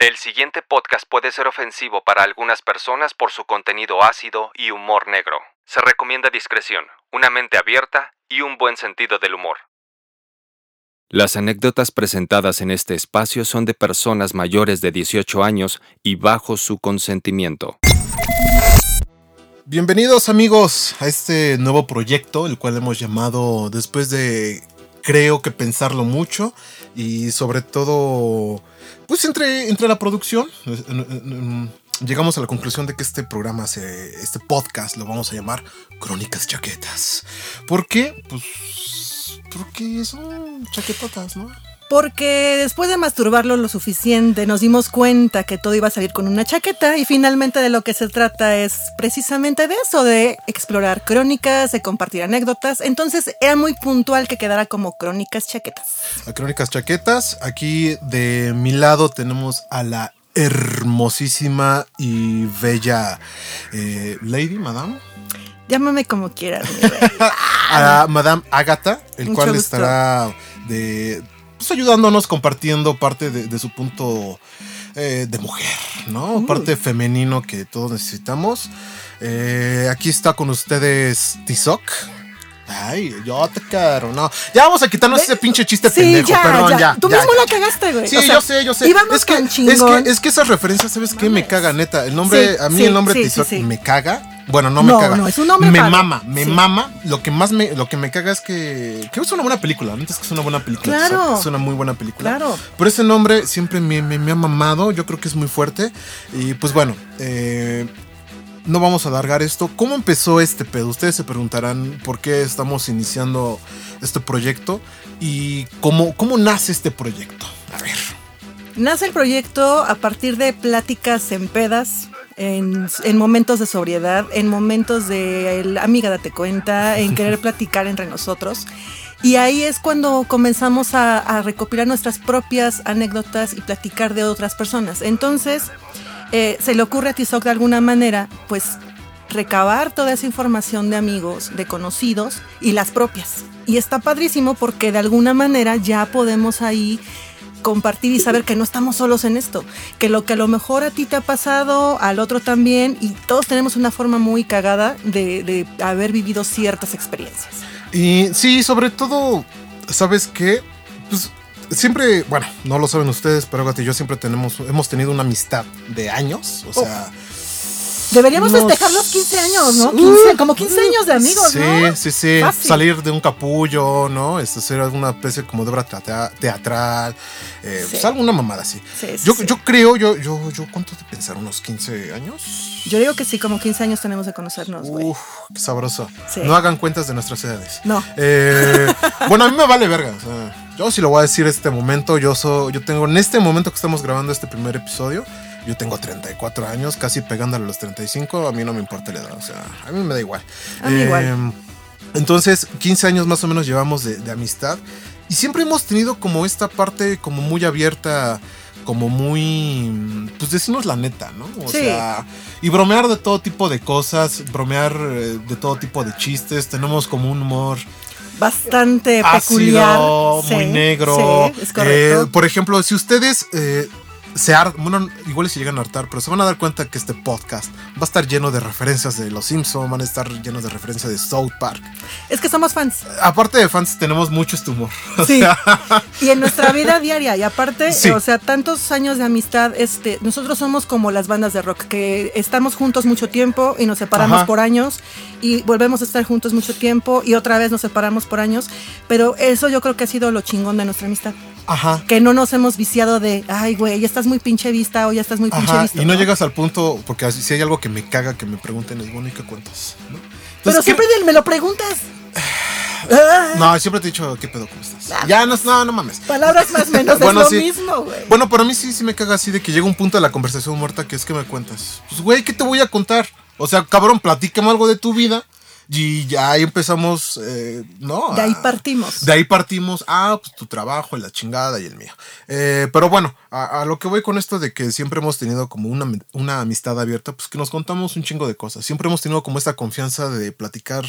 El siguiente podcast puede ser ofensivo para algunas personas por su contenido ácido y humor negro. Se recomienda discreción, una mente abierta y un buen sentido del humor. Las anécdotas presentadas en este espacio son de personas mayores de 18 años y bajo su consentimiento. Bienvenidos amigos a este nuevo proyecto, el cual hemos llamado después de creo que pensarlo mucho y sobre todo pues entre, entre la producción llegamos a la conclusión de que este programa, este podcast lo vamos a llamar Crónicas Chaquetas. ¿Por qué? Pues porque son chaquetotas, ¿no? Porque después de masturbarlo lo suficiente nos dimos cuenta que todo iba a salir con una chaqueta y finalmente de lo que se trata es precisamente de eso, de explorar crónicas, de compartir anécdotas. Entonces era muy puntual que quedara como crónicas chaquetas. A crónicas chaquetas, aquí de mi lado tenemos a la hermosísima y bella eh, Lady, Madame. Llámame como quieras. a Madame Agatha, el cual estará de pues, ayudándonos, compartiendo parte de, su punto eh, de mujer, ¿no? Mm. Parte femenino que todos necesitamos. Eh, aquí está con ustedes Tizoc. Ay, yo te quiero, no. Ya vamos a quitarnos ese pinche chiste pendejo, perdón, ya. Tú mismo la cagaste, güey. Sí, yo sé, yo sé. Es que, es que, es que esas referencias, ¿sabes qué? Me caga, neta. El nombre, a mí el nombre Tizoc me caga. Bueno, no me caga. No, es un nombre me mama, me mama. Lo que más me, lo que me caga es que que es una buena película. Antes que es una buena película. Claro. Es una muy buena película. Claro. Pero ese nombre siempre me, me, ha mamado. Yo creo que es muy fuerte. Y pues bueno, eh, no vamos a alargar esto. ¿Cómo empezó este pedo? Ustedes se preguntarán por qué estamos iniciando este proyecto y cómo, cómo nace este proyecto. A ver. Nace el proyecto a partir de pláticas en pedas en, momentos de sobriedad, en momentos de amiga date cuenta, en querer platicar entre nosotros. Y ahí es cuando comenzamos a, recopilar nuestras propias anécdotas y platicar de otras personas. Entonces, eh, se le ocurre a Tizoc de alguna manera, pues, recabar toda esa información de amigos, de conocidos y las propias. Y está padrísimo porque de alguna manera ya podemos ahí compartir y saber que no estamos solos en esto, que lo que a lo mejor a ti te ha pasado, al otro también, y todos tenemos una forma muy cagada de, haber vivido ciertas experiencias. Y sí, sobre todo, ¿sabes qué? Pues siempre, bueno, no lo saben ustedes, pero Gati y yo siempre tenemos, hemos tenido una amistad de años, o sea... Deberíamos festejar los 15 años, ¿no? 15, como 15 años de amigos, sí, ¿no? Sí, sí, sí. Salir de un capullo, ¿no? Este, hacer alguna especie como de obra teatral. Eh, pues alguna mamada así. Sí, yo, yo creo, yo, yo, yo, ¿cuánto de pensar? ¿Unos 15 años? Yo digo que sí, como 15 años tenemos de conocernos, güey. Uf, qué sabroso. No hagan cuentas de nuestras edades. No. Eh, bueno, a mí me vale verga. O sea, yo sí lo voy a decir este momento. Yo, soy, yo tengo, en este momento que estamos grabando este primer episodio, yo tengo 34 años, casi pegándole a los 35. A mí no me importa la edad, o sea, a mí me da igual. A mí igual. Em, entonces, 15 años más o menos llevamos de, amistad. Y siempre hemos tenido como esta parte como muy abierta, como muy, pues decimos la neta, ¿no? O sea, y bromear de todo tipo de cosas, bromear eh, de todo tipo de chistes, tenemos como un humor bastante peculiar, muy negro. Sí, es correcto. Eh, por ejemplo, si ustedes eh, se bueno, igual se llegan a hartar, pero se van a dar cuenta que este podcast va a estar lleno de referencias de Los Simpsons, van a estar llenos de referencias de South Park. Es que somos fans. Aparte de fans, tenemos mucho este humor. Sí. y en nuestra vida diaria, y aparte, o sea, tantos años de amistad, este, nosotros somos como las bandas de rock, que estamos juntos mucho tiempo y nos separamos por años, y volvemos a estar juntos mucho tiempo, y otra vez nos separamos por años, pero eso yo creo que ha sido lo chingón de nuestra amistad. Ajá. Que no nos hemos viciado de, ay, güey, ya estás muy pinche vista o ya estás muy pinche vista. Y no, llegas al punto, porque si hay algo que me caga que me pregunten, es bueno, ¿y qué cuentas? Pero siempre me lo preguntas. No, siempre te he dicho, ¿qué pedo? ¿Cómo estás? Ya, no, no, no mames. Palabras más menos bueno, es lo mismo, güey. Bueno, para mí sí, sí me caga así de que llega un punto de la conversación muerta que es que me cuentas. Pues, güey, ¿qué te voy a contar? O sea, cabrón, platícame algo de tu vida Y ya ahí empezamos, eh, ¿no? De ahí partimos. De ahí partimos, ah, pues tu trabajo, la chingada y el mío. Eh, pero bueno, a, a lo que voy con esto de que siempre hemos tenido como una, una amistad abierta, pues que nos contamos un chingo de cosas. Siempre hemos tenido como esta confianza de platicar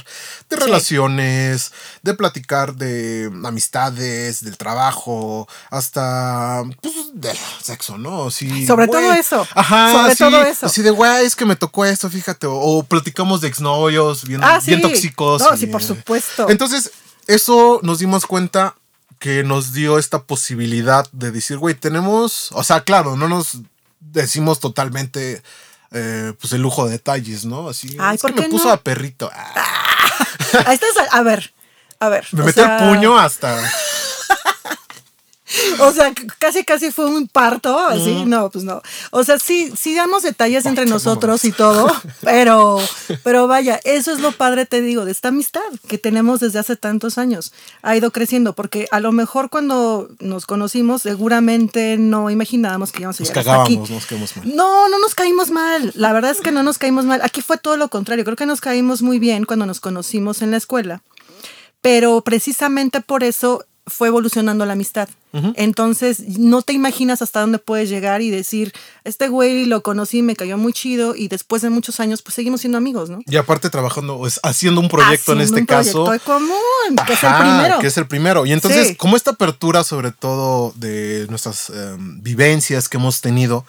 de Sí. relaciones, de platicar de amistades, del trabajo, hasta pues, del sexo, ¿no? Sí, Sobre güey. todo eso. Ajá, Sobre sí, todo eso. Así de, güey, es que me tocó esto, fíjate. O, o platicamos de exnovios, bien, Ah, sí. bien tóxicos. No, y, sí, por supuesto. entonces, eso nos dimos cuenta que nos dio esta posibilidad de decir, güey, tenemos, o sea, claro, no nos decimos totalmente, eh, pues el lujo de detalles, ¿no? Así, Ay, es ¿por que me puso no? a perrito. Ah, estás, a ver, a ver. me o metió sea, el puño hasta... O sea, casi casi fue un parto, así, no, pues no. O sea, sí, sí damos detalles entre nosotros y todo, pero, pero vaya, eso es lo padre, te digo, de esta amistad que tenemos desde hace tantos años. Ha ido creciendo, porque a lo mejor cuando nos conocimos, seguramente no imaginábamos que íbamos a Nos llegar hasta aquí. cagábamos, nos quedamos mal. No, no nos caímos mal. La verdad es que no nos caímos mal. Aquí fue todo lo contrario. Creo que nos caímos muy bien cuando nos conocimos en la escuela. Pero precisamente por eso fue evolucionando la amistad. Entonces, no te imaginas hasta dónde puedes llegar y decir, este güey lo conocí, me cayó muy chido y después de muchos años, pues seguimos siendo amigos, ¿no? Y aparte trabajando, pues, haciendo un proyecto en este un caso. proyecto común, que es el primero. Que es el primero. Y entonces, Sí. como esta apertura, sobre todo de nuestras eh, vivencias que hemos tenido,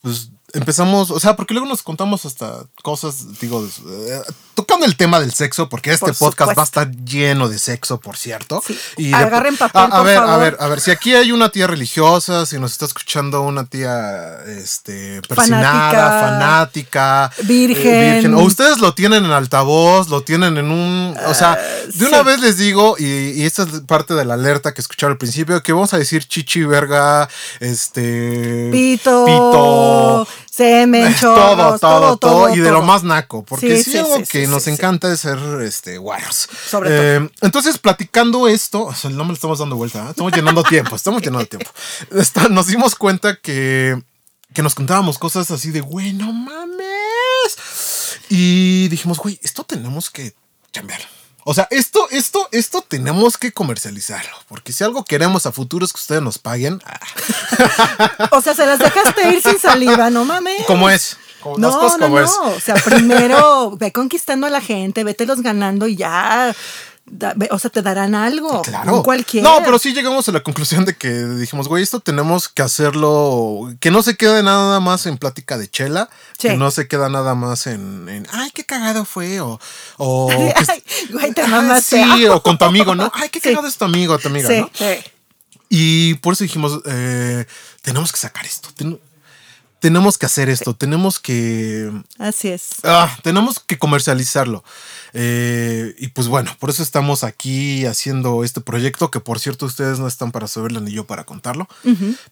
pues empezamos, o sea, porque luego nos contamos hasta cosas, digo, eh, tocando el tema del sexo, porque este Por podcast va a estar lleno de sexo, por cierto. Sí. de- Agarren papel, a, a por ver, a ver, a ver, si aquí hay una tía religiosa, si nos está escuchando una tía, este, persinada, fanática, Virgen. o ustedes lo tienen en altavoz, lo tienen en un, o sea, de una sí. vez les digo, y, y esta es parte de la alerta que escucharon al principio, que vamos a decir chichi, verga, este... Pito, Pito, semen, todo, chorros, todo, todo, y de lo todo. más naco, porque Sí, algo que nos encanta es ser este guaros. Sobre Eh, Entonces, platicando esto, o sea, no me lo estamos dando vuelta, ¿eh? estamos llenando tiempo, estamos llenando tiempo. Nos dimos cuenta que, que nos contábamos cosas así de, güey, no mames. Y dijimos, güey, esto tenemos que cambiarlo. O sea, esto, esto, esto tenemos que comercializarlo. Porque si algo queremos a futuro es que ustedes nos paguen. ah, O sea, se las dejaste ir sin saliva, no mames. ¿Cómo es? Como- No, cosas no, como no. es. O sea, primero ve conquistando a la gente, vételos ganando y ya. Da- o sea, te darán algo. Claro. Un cualquiera. No, pero sí llegamos a la conclusión de que dijimos, güey, esto tenemos que hacerlo, que no se quede nada más en plática de chela, Sí. que no se queda nada más en, en, ay, qué cagado fue, o, o que- Ay, güey, te sí, o con tu amigo, ¿no? Ay, qué Sí. cagado es tu amigo, tu amiga, Sí, ¿no? sí. Y por eso dijimos, eh, tenemos que sacar esto, ten- tenemos que hacer esto, tenemos que Así es. Ah, tenemos que comercializarlo. Eh, y pues bueno, por eso estamos aquí haciendo este proyecto, que por cierto ustedes no están para saberlo ni yo para contarlo.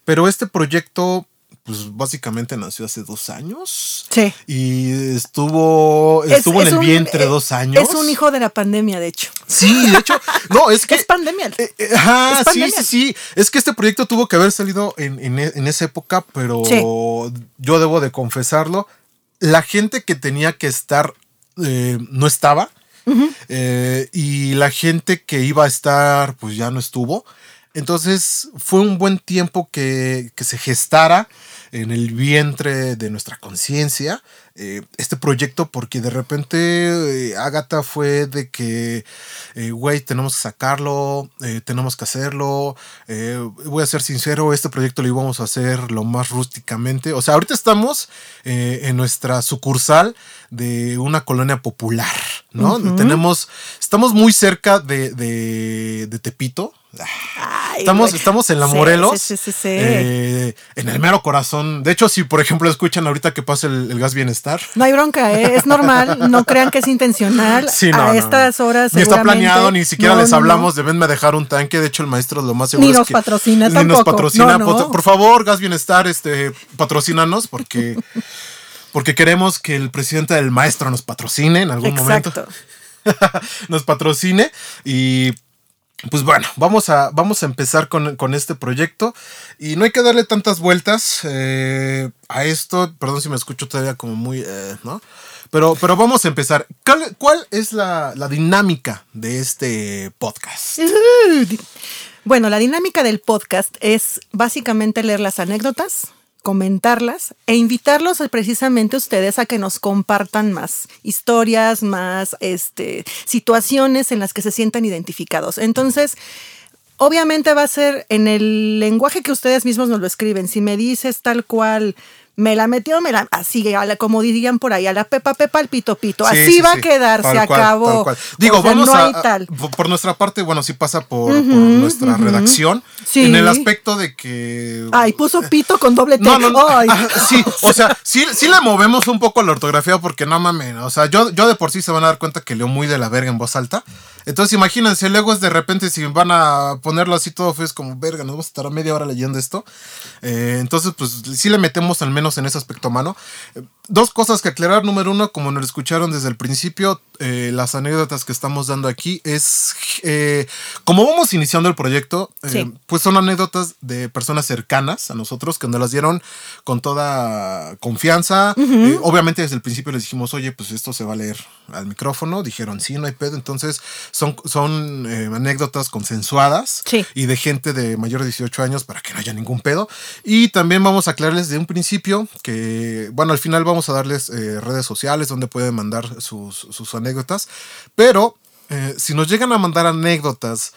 Pero este proyecto, pues básicamente nació hace dos años. Sí. Y estuvo, Es- estuvo es en el un- vientre eh, dos años. Es un hijo de la pandemia, de hecho. Sí, de hecho, no, es que... Es pandemia. Eh, eh, Ajá, Es sí, pandemia. sí, sí. Es que este proyecto tuvo que haber salido en, en e- en esa época, pero Sí. yo debo de confesarlo. La gente que tenía que estar eh, no estaba. y la gente que iba a estar, pues ya no estuvo. Entonces fue un buen tiempo que, que se gestara en el vientre de nuestra conciencia eh, este proyecto porque de repente eh, Agatha fue de que, eh, güey, tenemos que sacarlo, eh, tenemos que hacerlo. voy a ser sincero, este proyecto lo íbamos a hacer lo más rústicamente. O sea, ahorita estamos en nuestra sucursal de una colonia popular, ¿no? Tenemos, estamos muy cerca de, de, de Tepito. Ay, Estamos, estamos en la Morelos. Sí, sí, sí. sí. eh, en el mero corazón. De hecho, si por ejemplo escuchan ahorita que pasa el, el gas bienestar. No hay bronca, ¿eh? es normal. No crean que es intencional. Sí, no, a no, estas horas. Ni está planeado, ni siquiera les hablamos de venme a dejar un tanque. De hecho, el maestro lo más seguro Ni es nos que- patrocina Ni nos tampoco. patrocina. Por, por favor, Gas Bienestar, este, patrocínanos porque, porque queremos que el presidente del maestro nos patrocine en algún momento. Exacto. nos patrocine y pues bueno, vamos a, vamos a empezar con, con este proyecto y no hay que darle tantas vueltas eh, a esto. Perdón si me escucho todavía como muy, eh, ¿no? Pero, pero vamos a empezar. ¿Cuál, cuál es la, la dinámica de este podcast? Bueno, la dinámica del podcast es básicamente leer las anécdotas, comentarlas e invitarlos precisamente ustedes a que nos compartan más historias, más este, situaciones en las que se sientan identificados. Entonces, obviamente va a ser en el lenguaje que ustedes mismos nos lo escriben. Si me dices tal cual me la metió, me la, así, como dirían por ahí, a la pepa, pepa, al pito, pito. Sí, así sí, va sí. a quedar, se acabó. Digo, O sea, vamos no a, tal. Por nuestra parte, bueno, sí pasa por, por nuestra redacción. Sí. En el aspecto de que. Ay, puso pito con doble T. No, no, no. Ay. Ah, Sí, o sea, sí, sí le movemos un poco la ortografía porque no mames. O sea, yo, yo de por sí se van a dar cuenta que leo muy de la verga en voz alta. Entonces, imagínense, luego es de repente si van a ponerlo así todo feo, es como verga, nos vamos a estar media hora leyendo esto. Eh, entonces, pues sí le metemos al menos en ese aspecto a mano. Eh, Dos cosas que aclarar. Número uno, como nos escucharon desde el principio, eh, las anécdotas que estamos dando aquí es. eh, como vamos iniciando el proyecto, eh, Sí. pues son anécdotas de personas cercanas a nosotros que nos las dieron con toda confianza. Obviamente desde el principio les dijimos, oye, pues esto se va a leer al micrófono. Dijeron, sí, no hay pedo. Entonces son, son anécdotas consensuadas Sí. y de gente de mayor de 18 años para que no haya ningún pedo. Y también vamos a aclararles de un principio que, bueno, al final vamos a darles eh, redes sociales donde pueden mandar sus, sus anécdotas. Pero eh, si nos llegan a mandar anécdotas,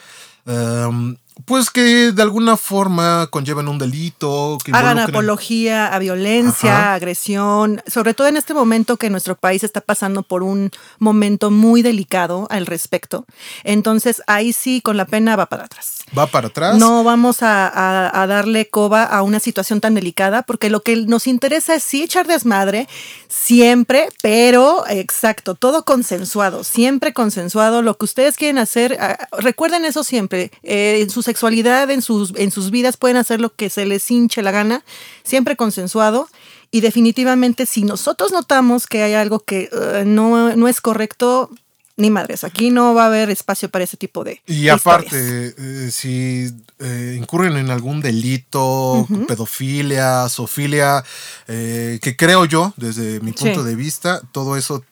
em, pues que de alguna forma conlleven un delito, que Hagan apología a violencia, Ajá. agresión, sobre todo en este momento que nuestro país está pasando por un momento muy delicado al respecto. Entonces ahí sí, con la pena va para atrás. Va para atrás. No vamos a, a- a darle coba a una situación tan delicada, porque lo que nos interesa es sí echar desmadre, siempre, pero exacto, todo consensuado, siempre consensuado. Lo que ustedes quieren hacer, ah, recuerden eso siempre, eh, en su sexualidad, en sus, en sus vidas pueden hacer lo que se les hinche la gana, siempre consensuado. Y definitivamente, si nosotros notamos que hay algo que eh, no, no es correcto, ni madres, aquí no va a haber espacio para ese tipo de. Y aparte, eh, si eh, incurren en algún delito, pedofilia, zoofilia, eh, que creo yo, desde mi Sí. punto de vista, todo eso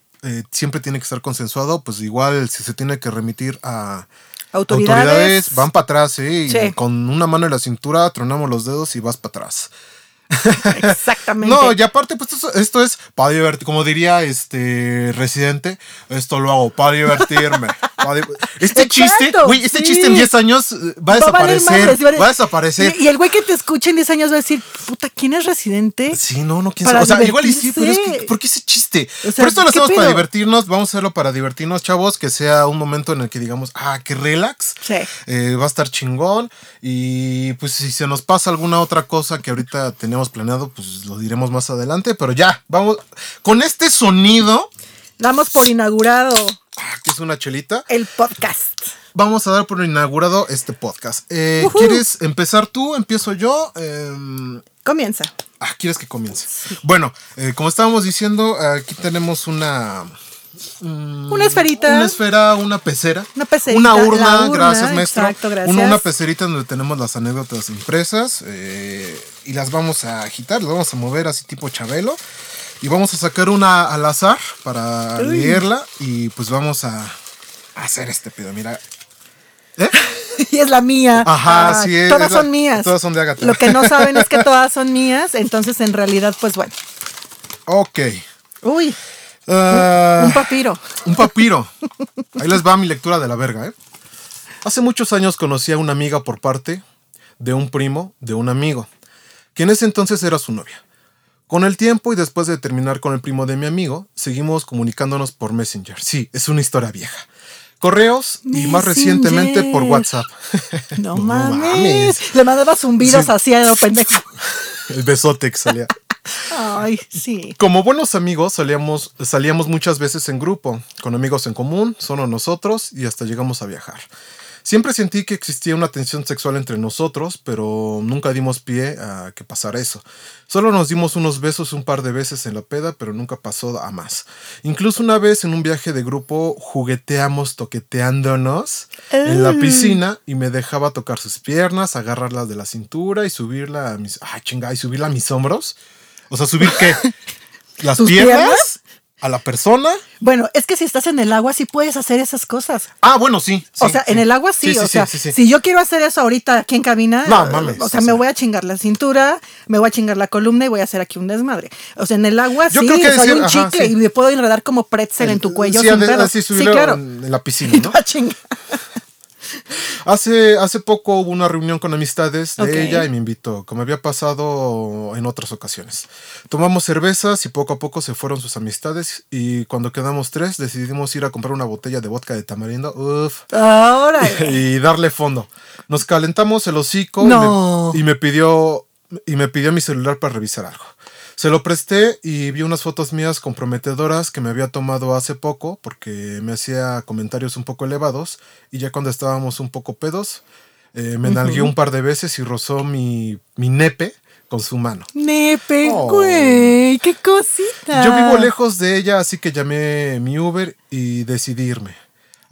siempre tiene que estar consensuado, pues igual si se tiene que remitir a Autoridades. van para atrás, ¿eh? Y Sí. con una mano en la cintura tronamos los dedos y vas para atrás. Exactamente. No, y aparte, pues esto, esto es para divertir, como diría este residente, esto lo hago para divertirme. pa' di- este Exacto, chiste, güey, este sí. chiste en 10 años eh, va a desaparecer. va a- va a desaparecer. Y, y el güey que te escucha en 10 años va a decir, puta, ¿quién es residente? Sí, no, no, quién sabe. O sea, igual y sí, pero es que. ¿por qué ese chiste? O sea, Por esto lo ¿qué hacemos para divertirnos, vamos a hacerlo para divertirnos, chavos, que sea un momento en el que digamos, ah, qué relax. Sí. Eh, va a estar chingón. Y pues si se nos pasa alguna otra cosa que ahorita planeado, pues lo diremos más adelante. Pero ya, vamos. Con este sonido, Damos por inaugurado ah, que es una chelita, el podcast. vamos a dar por inaugurado este podcast. Eh. ¿Quieres empezar tú? ¿Empiezo yo? Em, Comienza. Ah, ¿quieres que comience? Bueno, eh, como estábamos diciendo, aquí tenemos una. mm, Una esferita. Una esfera, una pecera. Una pecerita, Una urna, urna, gracias, maestro. exacto, gracias. Una, una pecerita donde tenemos las anécdotas impresas. eh, y las vamos a agitar, las vamos a mover así tipo chabelo. Y vamos a sacar una al azar para Uy. leerla. Y pues vamos a hacer este pedo. Mira. ¿Eh? y es la mía. Ajá, Ah, sí es. Todas es la- son mías. Todas son de Agatha. Lo que no saben es que todas son mías, entonces en realidad, pues bueno. ok. Uy, Ah, un papiro. Un papiro. Ahí les va mi lectura de la verga, ¿eh? Hace muchos años conocí a una amiga por parte de un primo de un amigo, en ese entonces era su novia. Con el tiempo y después de terminar con el primo de mi amigo, seguimos comunicándonos por Messenger. Sí, es una historia vieja. Correos y más recientemente por. WhatsApp. No, No mames. mames. Le mandaba zumbidos Sí. así a lo pendejo. El besote que salía. Ay, sí. Como buenos amigos salíamos, salíamos muchas veces en grupo, con amigos en común, solo nosotros y hasta llegamos a viajar. Siempre sentí que existía una tensión sexual entre nosotros, pero nunca dimos pie a que pasara eso. Solo nos dimos unos besos un par de veces en la peda, pero nunca pasó a más. Incluso una vez en un viaje de grupo jugueteamos toqueteándonos en la Ah. piscina y me dejaba tocar sus piernas, agarrarlas de la cintura y subirla a mis... ¡Ay, chinga! Y subirla a mis hombros. O sea, ¿subir qué? ¿Las ¿Tus piernas? piernas? ¿A la persona? Bueno, es que si estás en el agua sí puedes hacer esas cosas. Ah, bueno, sí. o sea, sí. en el agua sí, Sí, o sea, si yo quiero hacer eso ahorita aquí en cabina, No, mames, o sea, o me sea. voy a chingar la cintura, me voy a chingar la columna y voy a hacer aquí un desmadre. O sea, en el agua Yo sí, creo que soy decir- un chicle y me puedo enredar como pretzel en tu cuello Sí, sin así Sí, claro. en, la piscina, ¿no? Hace, hace poco hubo una reunión con amistades de ella y me invitó, como había pasado en otras ocasiones. Tomamos cervezas y poco a poco se fueron sus amistades y cuando quedamos tres decidimos ir a comprar una botella de vodka de tamarindo uf, Ahora. y darle fondo. Nos calentamos el hocico y No. me- y, me, pidió y me pidió mi celular para revisar algo. Se lo presté y vi unas fotos mías comprometedoras que me había tomado hace poco porque me hacía comentarios un poco elevados y ya cuando estábamos un poco pedos eh, me nalgueó un par de veces y rozó mi, mi nepe con su mano. Nepe, Oh. güey, qué cosita. Yo vivo lejos de ella, así que llamé mi Uber y decidí irme.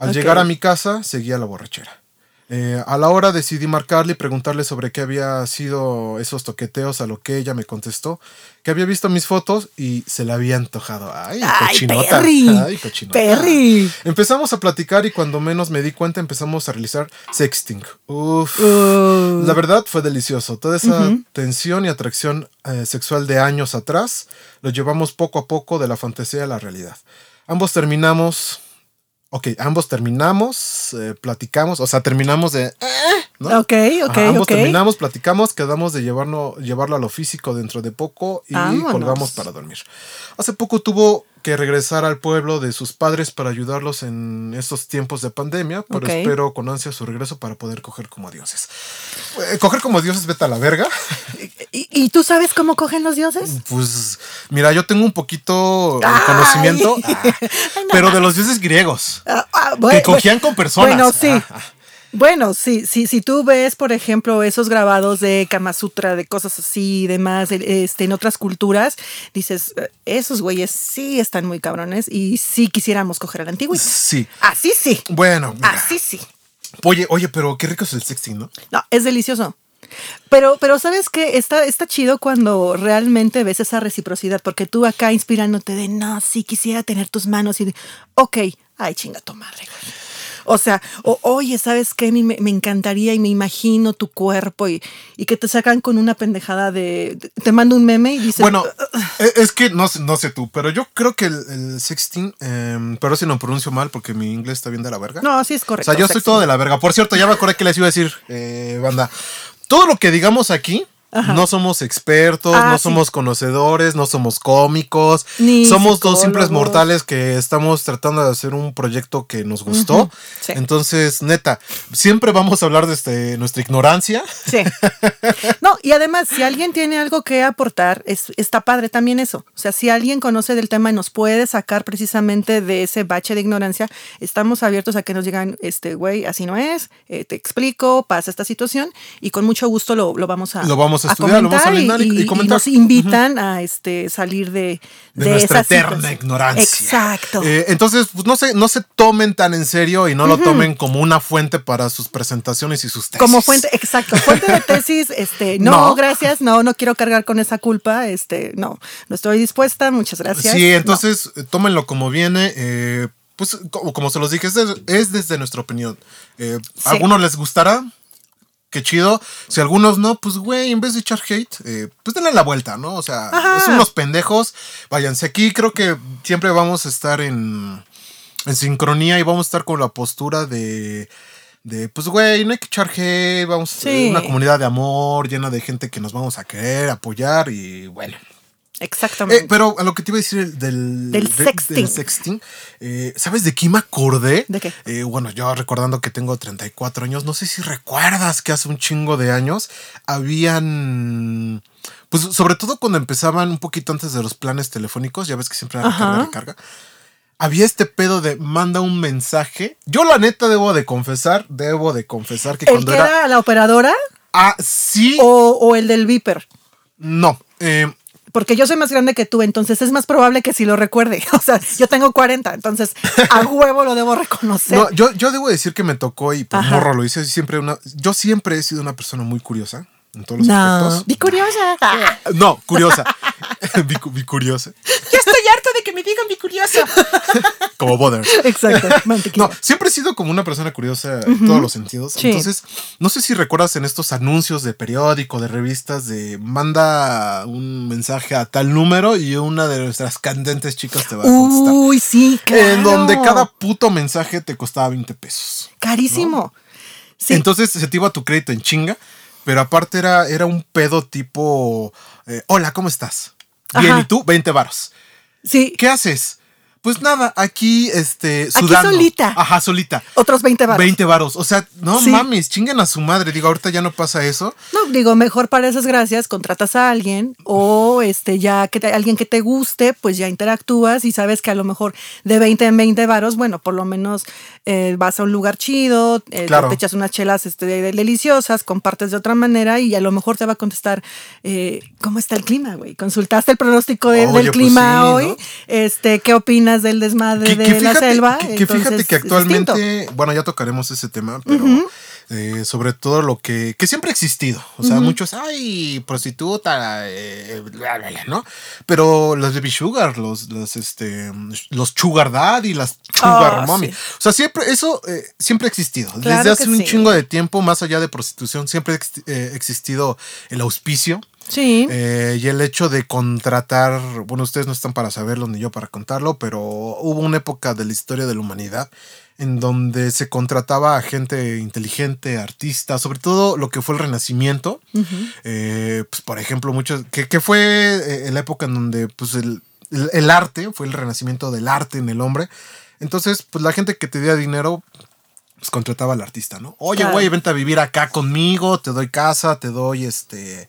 Al llegar a mi casa, seguía la borrachera. Eh, a la hora decidí marcarle y preguntarle sobre qué había sido esos toqueteos, a lo que ella me contestó que había visto mis fotos y se le había antojado. Ay, Ay, cochinota. Perry. Ay, cochinota. Perry. Empezamos a platicar y cuando menos me di cuenta empezamos a realizar sexting. Uf. Uh, La verdad fue delicioso. Toda esa tensión y atracción eh, sexual de años atrás lo llevamos poco a poco de la fantasía a la realidad. Ambos terminamos. Ok, ambos terminamos, eh, platicamos, o sea, terminamos de. ¿no? Ok, ok, Ajá, ambos ok. terminamos, platicamos, quedamos de llevarlo, llevarlo a lo físico dentro de poco y Vámonos. colgamos para dormir. Hace poco tuvo que regresar al pueblo de sus padres para ayudarlos en estos tiempos de pandemia, pero Ok. espero con ansia su regreso para poder coger como dioses. Eh, coger como dioses, vete a la verga. ¿Y, y tú sabes cómo cogen los dioses? Pues mira, yo tengo un poquito Ay. conocimiento, ah, pero de los dioses griegos, Ah, ah, que bueno, cogían con personas. Bueno, sí. Bueno, sí, sí, si tú ves, por ejemplo, esos grabados de Kama Sutra, de cosas así y demás, eh, este, en otras culturas, dices, eh, esos güeyes sí están muy cabrones y sí quisiéramos coger a la antigüita. Sí. Así sí, Bueno, mira. así sí. Oye, oye, pero qué rico es el sexting, ¿no? No, es delicioso. Pero, pero sabes que está, está chido cuando realmente ves esa reciprocidad, porque tú acá inspirándote de no, sí quisiera tener tus manos y de, ok, ay, chinga tu madre. güey". O sea, o, oye, ¿sabes qué? Me, me encantaría y me imagino tu cuerpo y, y que te sacan con una pendejada de, Te mando un meme y dices. Bueno, e- es que no, no sé tú, pero yo creo que el, el sexting, em, pero si lo pronuncio mal porque mi inglés está bien de la verga. no, sí es o correcto. sea, yo estoy sexy. todo de la verga. Por cierto, ya me acordé que les iba a decir, eh, banda. Todo lo que digamos aquí, Ajá. no somos expertos, Ah, no sí. somos conocedores, no somos cómicos. Ni somos dos simples mortales que estamos tratando de hacer un proyecto que nos gustó. Sí. Entonces, neta, siempre vamos a hablar de este, nuestra ignorancia. Sí. No, y además, si alguien tiene algo que aportar, es, está padre también eso. O sea, si alguien conoce del tema y nos puede sacar precisamente de ese bache de ignorancia, estamos abiertos a que nos digan, este, güey, así no es, eh, te explico, pasa esta situación, y con mucho gusto lo, lo vamos a Lo vamos a estudiar, lo vamos a analizar y- y comentar. nos invitan a este, salir de, de, de nuestra eterna situación. ignorancia. Exacto. Eh, entonces, pues no se, no se tomen tan en serio y no lo tomen como una fuente para sus presentaciones y sus tesis. Como fuente, exacto, fuente de tesis, este, no, No. gracias, no, no quiero cargar con esa culpa, este, no, no estoy dispuesta, muchas gracias. Sí, no. entonces eh, tómenlo como viene. eh, pues como, como se los dije, es, es desde nuestra opinión. Eh, Sí. ¿A algunos les gustará? Qué chido. Si a algunos no, pues güey, en vez de echar hate, eh, pues denle la vuelta, ¿no? O sea, Ajá. son unos pendejos. Váyanse aquí, creo que siempre vamos a estar en, en sincronía y vamos a estar con la postura de. De, pues, güey, no hay que echar hate, vamos a Sí. una comunidad de amor llena de gente que nos vamos a querer, apoyar y bueno. Exactamente. Eh, pero a lo que te iba a decir el- del, Del de- sexting. del sexting, eh, ¿sabes de qué me acordé? ¿De qué? Eh, bueno, yo recordando que tengo 34 años, no sé si recuerdas que hace un chingo de años habían. Pues sobre todo cuando empezaban un poquito antes de los planes telefónicos, ya ves que siempre era recarga, recarga. había este pedo de manda un mensaje. Yo la neta debo de confesar, debo de confesar que ¿El cuando que era... era la operadora Ah, sí. o, o el del Viper? No. eh, Porque yo soy más grande que tú, entonces es más probable que sí lo recuerde. O sea, yo tengo 40, entonces a huevo lo debo reconocer. no, yo, yo debo decir que me tocó y por Ajá. morro lo hice siempre una. Yo siempre he sido una persona muy curiosa en todos los no, aspectos. di curiosa. No, curiosa. curiosa. ya estoy harto de que me digan mi curiosa. Como Butter. Exacto, mantequilla. No, siempre he sido como una persona curiosa en todos los sentidos. Sí. Entonces, no sé si recuerdas en estos anuncios de periódico, de revistas, de manda un mensaje a tal número y una de nuestras candentes chicas te va a contestar. Uy, sí, claro. En donde cada puto mensaje te costaba 20 pesos. Carísimo. Sí. Entonces se te iba tu crédito en chinga, pero aparte era, era un pedo tipo, eh, hola, ¿cómo estás? Bien, Ajá. ¿y tú? 20 varos. sí. ¿Qué haces? Pues nada, aquí, este, Aquí sudando. solita. Ajá, solita. Otros 20 baros. 20 varos. O sea, no Sí. mames, chinguen a su madre. Digo, ahorita ya no pasa eso. No, digo, mejor para esas gracias contratas a alguien o este ya que te- alguien que te guste, pues ya interactúas y sabes que a lo mejor de 20 en 20 varos, bueno, por lo menos eh, vas a un lugar chido, eh, Claro. te echas unas chelas este, de- deliciosas, compartes de otra manera y a lo mejor te va a contestar eh, cómo está el clima, güey. Consultaste el pronóstico de- Oye, del pues clima sí, hoy, ¿no? este, ¿qué opinas del desmadre Que, de que la fíjate, selva? que, que fíjate que actualmente, bueno, ya tocaremos ese tema, pero eh, sobre todo lo que, que siempre ha existido. O sea, muchos, ay, prostituta, eh, bla, bla, bla, ¿no? Pero los baby sugar, los, los, este, los sugar daddy, las sugar Ah, mommy. sí. O sea, siempre, eso eh, siempre ha existido. Claro Desde hace un sí. chingo de tiempo, más allá de prostitución, siempre ha ex- eh, existido el auspicio. Sí. Eh, y el hecho de contratar, bueno, ustedes no están para saberlo ni yo para contarlo, pero hubo una época de la historia de la humanidad en donde se contrataba a gente inteligente, artistas, sobre todo lo que fue el renacimiento. Eh, pues, por ejemplo, muchos, que, que fue eh, la época en donde pues, el, el- el arte, fue el renacimiento del arte en el hombre. Entonces, pues la gente que te diera dinero, pues contrataba al artista, ¿no? Oye, Claro. güey, vente a vivir acá conmigo, te doy casa, te doy este,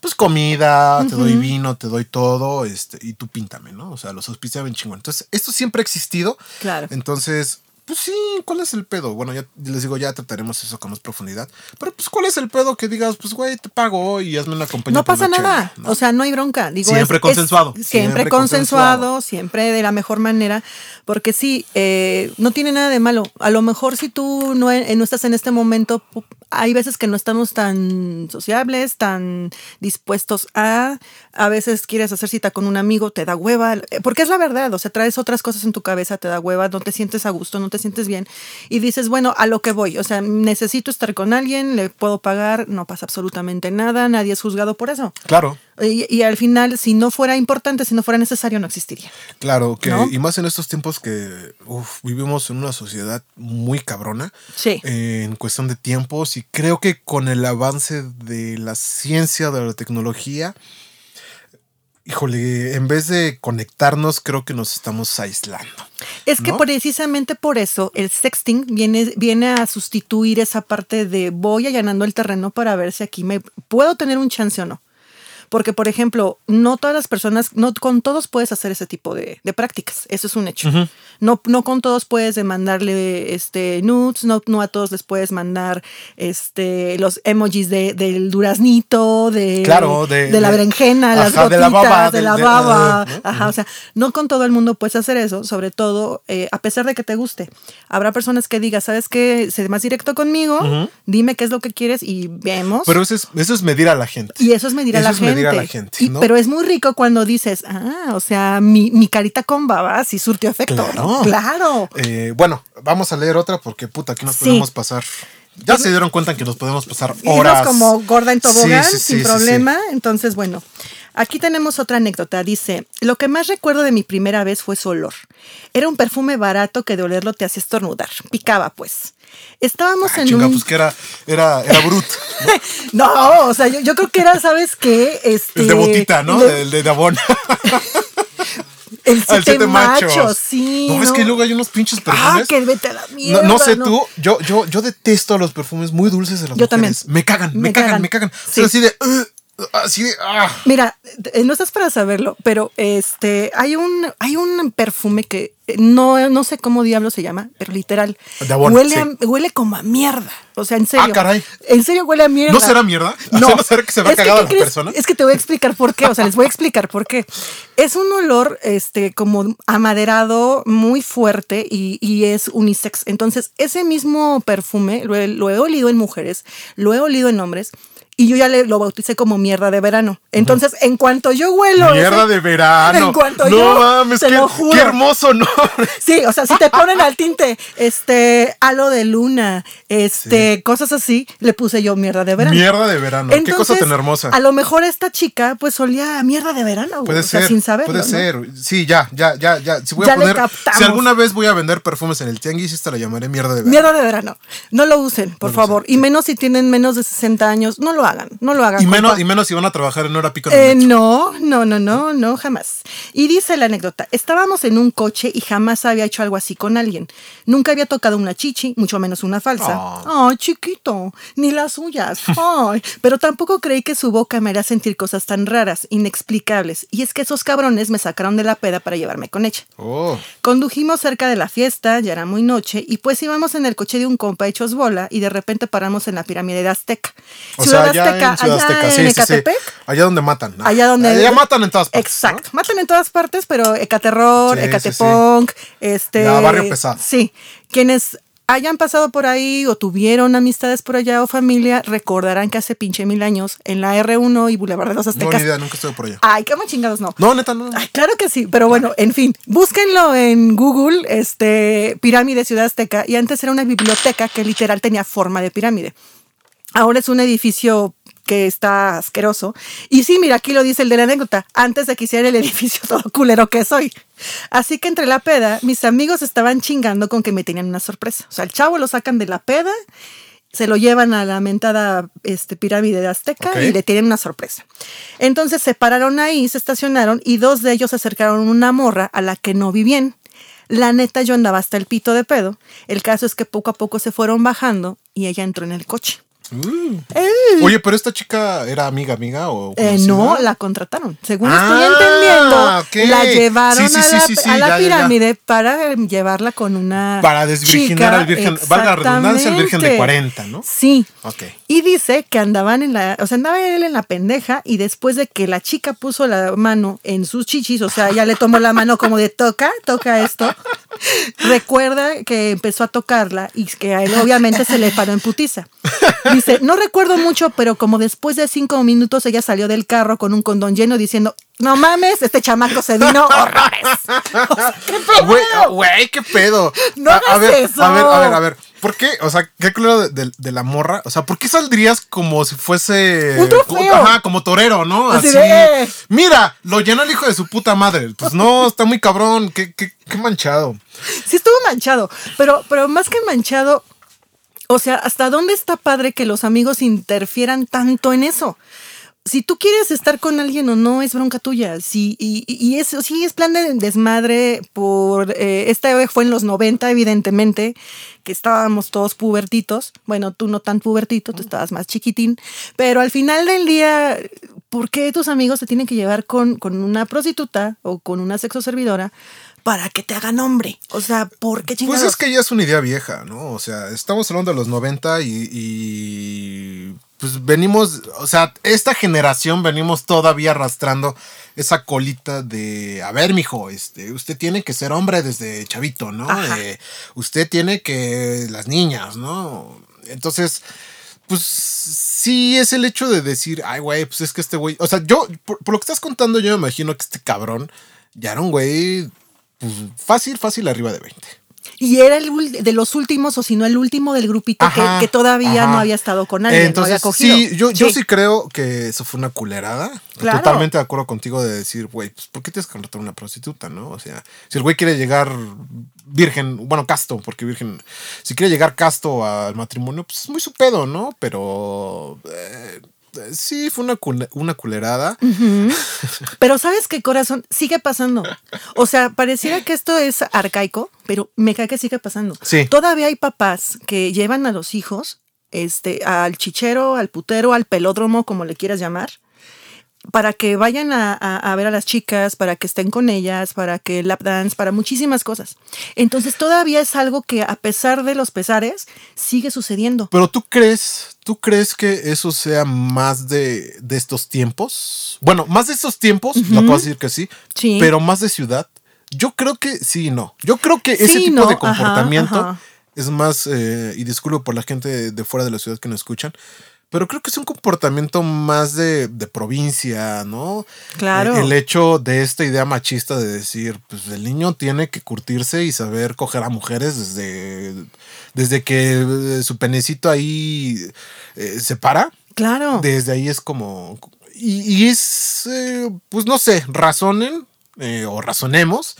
pues comida, te doy vino, te doy todo, este, y tú píntame, ¿no? O sea, los auspiciaban chingón. Entonces, esto siempre ha existido. Claro. Entonces, pues sí, ¿cuál es el pedo? Bueno, ya les digo, ya trataremos eso con más profundidad. Pero pues, ¿cuál es el pedo que digas, pues, güey, te pago y hazme una compañía? No pasa nada, o sea, no hay bronca. Digo, Siempre consensuado, siempre, siempre consensuado, consensuado. siempre de la mejor manera, porque sí, eh, no tiene nada de malo. A lo mejor si tú no, eh, no estás en este momento, hay veces que no estamos tan sociables, tan dispuestos a, a veces quieres hacer cita con un amigo, te da hueva, eh, porque es la verdad, o sea, traes otras cosas en tu cabeza, te da hueva, no te sientes a gusto, no te sientes bien, y dices, bueno, a lo que voy, o sea, necesito estar con alguien, le puedo pagar, no pasa absolutamente nada, nadie es juzgado por eso. Claro, Y, y al final, si no fuera importante, si no fuera necesario, no existiría. claro, que, ¿No? y más en estos tiempos que uf, vivimos en una sociedad muy cabrona. Sí. eh, en cuestión de tiempos y creo que con el avance de la ciencia, de la tecnología, híjole, en vez de conectarnos, creo que nos estamos aislando. Es que ¿no? precisamente por eso el sexting viene, viene a sustituir esa parte de voy allanando el terreno para ver si aquí me puedo tener un chance o no. Porque, por ejemplo, no todas las personas, no con todos puedes hacer ese tipo de, de prácticas. Eso es un hecho. no, no con todos puedes de mandarle este, nudes, no, no a todos les puedes mandar este, los emojis de, del duraznito, de, Claro, de- de la berenjena, las ajá, de la gotitas, baba, de la baba. Ajá, o sea, no con todo el mundo puedes hacer eso, sobre todo eh, a pesar de que te guste. Habrá personas que digan, ¿sabes qué? Sé más directo conmigo, dime qué es lo que quieres y vemos. Pero eso es, eso es medir a la gente. y eso es medir a eso la gente. Medir a la gente, Y- ¿no? Pero es muy rico cuando dices, ah, o sea, mi, mi carita con baba sí surtió efecto. Claro. Claro. Eh, bueno, vamos a leer otra porque puta, aquí nos Sí. podemos pasar. Ya se dieron cuenta que nos podemos pasar Irnos horas. como gorda en tobogán, Sí, sí, sí, sin problema. Entonces, bueno, aquí tenemos otra anécdota. Dice, lo que más recuerdo de mi primera vez fue su olor. Era un perfume barato que de olerlo te hacía estornudar. Picaba, pues. Estábamos Ah, en chinga, un... pues que era, era, era Brut. No, o sea, yo, yo creo que era, ¿sabes qué? Este, El de botita, ¿no? El de Dabón. el Al siete, siete machos. machos. sí. No, es que luego hay unos pinches Ah, perfumes. que vete a la No, mierda. no sé tú, yo, yo, yo detesto los perfumes muy dulces de las Yo mujeres. también. Me cagan, me, Me cagan, cagan. me cagan. Sí. O sea, así de. Así de. ah. Mira, eh, no estás para saberlo, pero este hay un hay un perfume que eh, no, no sé cómo diablo se llama, pero literal De Avon, huele sí. a- huele como a mierda. O sea, en serio. Ah, caray. En serio huele a mierda. ¿No será mierda? O sea, ¿No será que se va Es cagada ¿qué la crees? persona? Es que te voy a explicar por qué. O sea, les voy a explicar por qué. Es un olor este, como amaderado, muy fuerte y, y es unisex. Entonces, ese mismo perfume lo he, lo he olido en mujeres, lo he olido en hombres. Y yo ya le, lo bauticé como mierda de verano. Entonces, en cuanto yo huelo. Mierda ese- de verano. En cuanto no yo. mames, te qué, lo juro. qué hermoso nombre. Sí, o sea, si te ponen al tinte, este, halo de luna, este, cosas así, le puse yo mierda de verano. Mierda de verano. qué cosa Entonces, tan hermosa. A lo mejor esta chica, pues olía a mierda de verano, güey, Puede o sea, ser, sin saberlo. puede ¿no? ser. Sí, ya, ya, ya, ya. Si voy Ya a poner, si alguna vez voy a vender perfumes en el tianguis, esta la llamaré mierda de verano. Mierda de verano. No lo usen, por favor. usen, Y menos si tienen menos de 60 años. No lo hagan, no lo hagan. Y menos, y menos si van a trabajar en hora pico. Eh, no, no, no, no, no, jamás. Y dice la anécdota, estábamos en un coche y jamás había hecho algo así con alguien. Nunca había tocado una chichi, mucho menos una falsa. Ay, chiquito, ni las suyas. Ay, pero tampoco creí que su boca me haría sentir cosas tan raras, inexplicables. Y es que esos cabrones me sacaron de la peda para llevarme con ella. Oh. Condujimos cerca de la fiesta, ya era muy noche, y pues íbamos en el coche de un compa hechos bola y de repente paramos en la pirámide de Azteca. O Ciudad sea, allá en Ciudad allá Azteca, en sí, sí. Allá donde matan. ¿no? Allá donde. Allá matan en todas partes. Exacto. Matan en todas partes, pero Ecaterror, Ecatepunk, este. Ya, barrio pesado. Sí. Quienes hayan pasado por ahí o tuvieron amistades por allá o familia, recordarán que hace pinche mil años en la R1 y Boulevard de los ¿no? No, ni Aztecas. idea, nunca estuve por allá. Ay, qué chingados no. No, neta, no. Ay, claro que sí, pero bueno, en fin, búsquenlo en Google, este, pirámide Ciudad Azteca, y antes era una biblioteca que literal tenía forma de pirámide. Ahora es un edificio que está asqueroso. Y sí, mira, aquí lo dice el de la anécdota, antes de que hiciera el edificio todo culero que soy. Así que entre la peda, mis amigos estaban chingando con que me tenían una sorpresa. O sea, el chavo lo sacan de la peda, se lo llevan a la mentada este, pirámide de Azteca y le tienen una sorpresa. Entonces se pararon ahí, se estacionaron y dos de ellos acercaron una morra a la que no vi bien. La neta yo andaba hasta el pito de pedo. El caso es que poco a poco se fueron bajando y ella entró en el coche. Uh. Eh, Oye, pero esta chica era amiga, amiga o. eh, no, la contrataron. Según Ah, estoy entendiendo, ok. la llevaron Sí, sí, a la, sí, sí, a la ya, ya, ya. pirámide para llevarla con una. Para desvirginar chica. al virgen, valga la redundancia, al virgen de Exactamente. 40, ¿no? Sí. Ok. Y dice que andaban en la, o sea, andaba él en la pendeja y después de que la chica puso la mano en sus chichis, o sea, ya le tomó la mano como de toca, toca esto, recuerda que empezó a tocarla y que a él obviamente se le paró en putiza. Dice, no recuerdo mucho, pero como después de cinco minutos ella salió del carro con un condón lleno diciendo, no mames, este chamaco se vino horrores. O sea, ¿qué pedo? Güey, ah, güey, qué pedo. No a, a hagas ver, eso. a ver, a ver, a ver. ¿Por qué? O sea, qué claro de, de- de la morra. O sea, ¿por qué saldrías como si fuese. Un trofeo. Ajá, como torero, ¿no? Así Así. de, "Eh". Mira, lo llenó el hijo de su puta madre. Pues no, está muy cabrón. Qué, qué, qué manchado. Sí estuvo manchado, pero, pero más que manchado, o sea, ¿hasta dónde está padre que los amigos interfieran tanto en eso? Si tú quieres estar con alguien o no, es bronca tuya. Sí, y, y- eso sí es plan de desmadre por... Eh, esta vez fue en los 90, evidentemente, que estábamos todos pubertitos. Bueno, tú no tan pubertito, tú estabas más chiquitín. Pero al final del día, ¿por qué tus amigos se tienen que llevar con, con una prostituta o con una sexo servidora para que te hagan hombre? O sea, ¿por qué chingados? Pues es que ya es una idea vieja, ¿no? O sea, estamos hablando de los 90 y, y, pues venimos, o sea, esta generación venimos todavía arrastrando esa colita de, a ver, mijo, este, usted tiene que ser hombre desde chavito, ¿no? Eh, usted tiene que, las niñas, ¿no? Entonces, pues sí es el hecho de decir, ay, güey, pues es que este güey, o sea, yo, por, por lo que estás contando, yo me imagino que este cabrón ya era un güey, pues fácil, fácil arriba de 20. Y era el de los últimos, o si no el último del grupito que, Ajá, que todavía ajá. no había estado con alguien, no había Entonces, cogido. sí, yo, yo sí creo que eso fue una culerada. Claro. Totalmente de acuerdo contigo de decir, güey, pues ¿por qué tienes que contratar a una prostituta, no? O sea, si el güey quiere llegar virgen, bueno, casto, porque virgen, si quiere llegar casto al matrimonio, pues es muy su pedo, ¿no? Pero eh, sí, fue una, una culerada. Pero ¿sabes qué, corazón? Sigue pasando. O sea, pareciera que esto es arcaico, pero me cae que sigue pasando. Sí. Todavía hay papás que llevan a los hijos este, al chichero, al putero, al pelódromo, como le quieras llamar, para que vayan a, a- a ver a las chicas, para que estén con ellas, para que lap dance, para muchísimas cosas. Entonces todavía es algo que a pesar de los pesares sigue sucediendo. Pero tú crees, tú crees que eso sea más de, de estos tiempos? Bueno, más de estos tiempos, acabo de decir que sí, Sí. pero más de ciudad. Yo creo que sí y no. Yo creo que ese Sí, tipo no, de comportamiento ajá. es más, eh, y disculpo por la gente de, de fuera de la ciudad que nos escuchan, pero creo que es un comportamiento más de, de provincia, ¿no? Claro. Eh, El, hecho de esta idea machista de decir, pues el niño tiene que curtirse y saber coger a mujeres desde, desde que eh, su penecito ahí eh, se para. Claro. Desde ahí es como. Y, y es, eh, pues no sé, razonen eh, o razonemos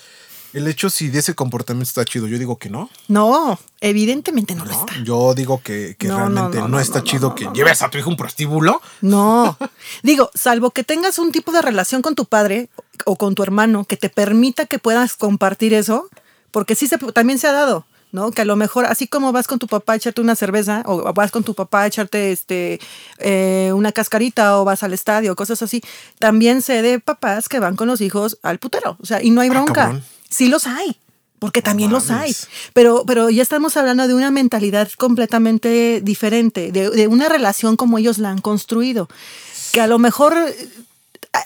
el hecho si de ese comportamiento está chido. Yo digo que no. No, evidentemente no, lo está. Yo digo que, que No, realmente no, está chido que lleves a tu hijo un prostíbulo. No. Digo, salvo que tengas un tipo de relación con tu padre o con tu hermano que te permita que puedas compartir eso, porque sí se, también se ha dado, ¿no? Que a lo mejor, así como vas con tu papá a echarte una cerveza, o vas con tu papá a echarte este, eh, una cascarita, o vas al estadio, cosas así, también sé de papás que van con los hijos al putero. O sea, y no hay Ah, bronca. cabrón. Sí los hay. Porque también los hay. Pero, pero ya estamos hablando de una mentalidad completamente diferente, de, de una relación como ellos la han construido. Que a lo mejor. eh,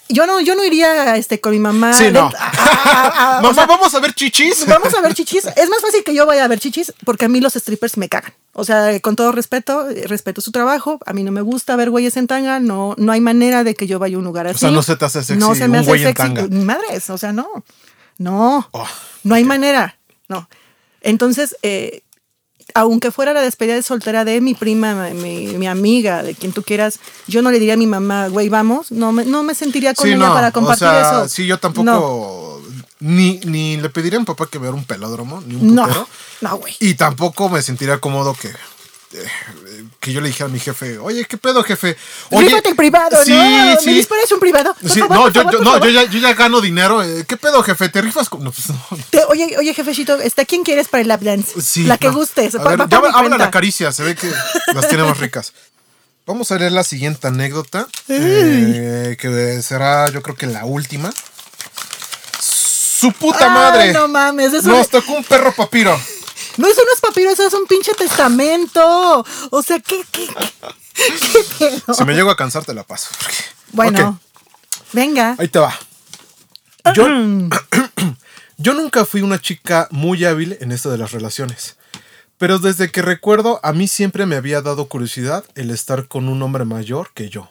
Yo no, yo no iría este, con mi mamá. Sí, no. de- a- a- a- o Mamá, sea, vamos a ver chichis. Vamos a ver chichis. Es más fácil que yo vaya a ver chichis porque a mí los strippers me cagan. O sea, con todo respeto, eh, respeto su trabajo. A mí no me gusta ver güeyes en tanga. No, no hay manera de que yo vaya a un lugar así. sea, no se te hace sexy No se me un hace güey en sexy. madres, o sea, no. No. Oh, no hay manera. No. Entonces, eh, aunque fuera la despedida de soltera de mi prima, mi, mi amiga, de quien tú quieras, yo no le diría a mi mamá, güey, vamos. No me, no me sentiría con Sí, ella no. para compartir o sea, eso. Sí, yo tampoco. No. Ni, ni le pediría a mi papá que me diera un pelódromo, ni un No, putero. no, güey. Y tampoco me sentiría cómodo que, que yo le dijera a mi jefe, oye, ¿qué pedo, jefe? Oye, el privado, sí, ¿no? sí. ¿Me disparas un privado? Por Sí, favor, no, por yo, favor, yo- por no yo, ya, yo ya gano dinero. eh, ¿Qué pedo, jefe? ¿Te rifas? con-?" No, pues no. Te- oye, oye, jefecito, ¿este, ¿quién quieres para el lap dance? Sí, la que no. gustes. A ver, ya habla la caricia, se ve que las tenemos ricas. Vamos a leer la siguiente anécdota, eh, que será yo creo que la última. Su puta Ay, madre. no mames, eso Nos tocó un perro papiro. No, es papiro, eso es un pinche testamento. O sea, ¿qué, qué, qué, qué pedo? Si me llego a cansar, te la paso. Bueno, venga. ahí te va. Yo, yo nunca fui una chica muy hábil en esto de las relaciones. Pero desde que recuerdo, a mí siempre me había dado curiosidad el estar con un hombre mayor que yo.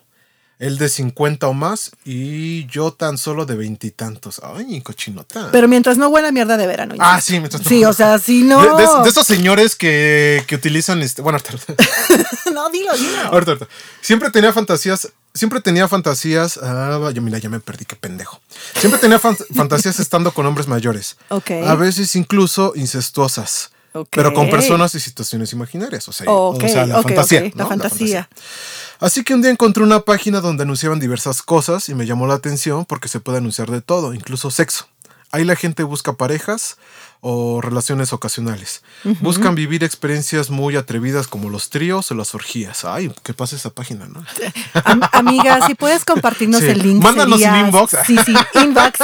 Él de 50 o más y yo tan solo de veintitantos. Ay, cochinota. Pero mientras no huela mierda de verano. ya. ah, sí, mientras Sí, o sea, si no. De, de- de esos señores que, que utilizan este. Bueno, ahorita, no, dilo, dilo. ahorita, ahorita. Siempre tenía fantasías. Siempre tenía fantasías. Ah, ya mira, ya me perdí, qué pendejo. Siempre tenía fan- fantasías estando con hombres mayores. Ok. A veces incluso incestuosas. Pero con personas y situaciones imaginarias. O sea, Ok, o sea la fantasía. la fantasía. Así que un día encontré una página donde anunciaban diversas cosas y me llamó la atención porque se puede anunciar de todo, incluso sexo. Ahí la gente busca parejas o relaciones ocasionales. Buscan vivir experiencias muy atrevidas como los tríos o las orgías. Ay, ¿qué pasa esa página, no? Am- amiga, si puedes compartirnos Sí. el link. Mándanos sería- un inbox. Sí, sí, inbox.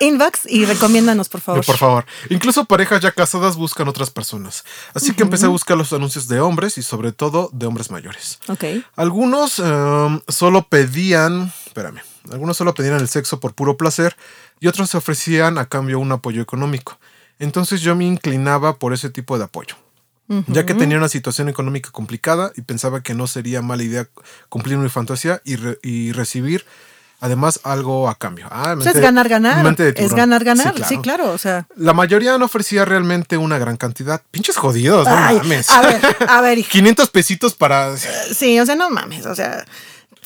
Inbox y recomiéndanos, por favor. Eh, Por favor. Incluso parejas ya casadas buscan otras personas. Así que empecé a buscar los anuncios de hombres y sobre todo de hombres mayores. Ok. Algunos em, solo pedían, espérame, algunos solo pedían el sexo por puro placer y otros se ofrecían a cambio un apoyo económico. Entonces yo me inclinaba por ese tipo de apoyo, ya que tenía una situación económica complicada y pensaba que no sería mala idea cumplir mi fantasía y, re- y recibir además algo a cambio. Ah, O sea, mente- es ganar, ganar. mente de Es ganar, ganar. Sí, Sí, claro. O sea. La mayoría no ofrecía realmente una gran cantidad. Pinches jodidos, no mames. a ver, a ver, hijo. 500 pesitos para... Sí, o sea, no mames, o sea,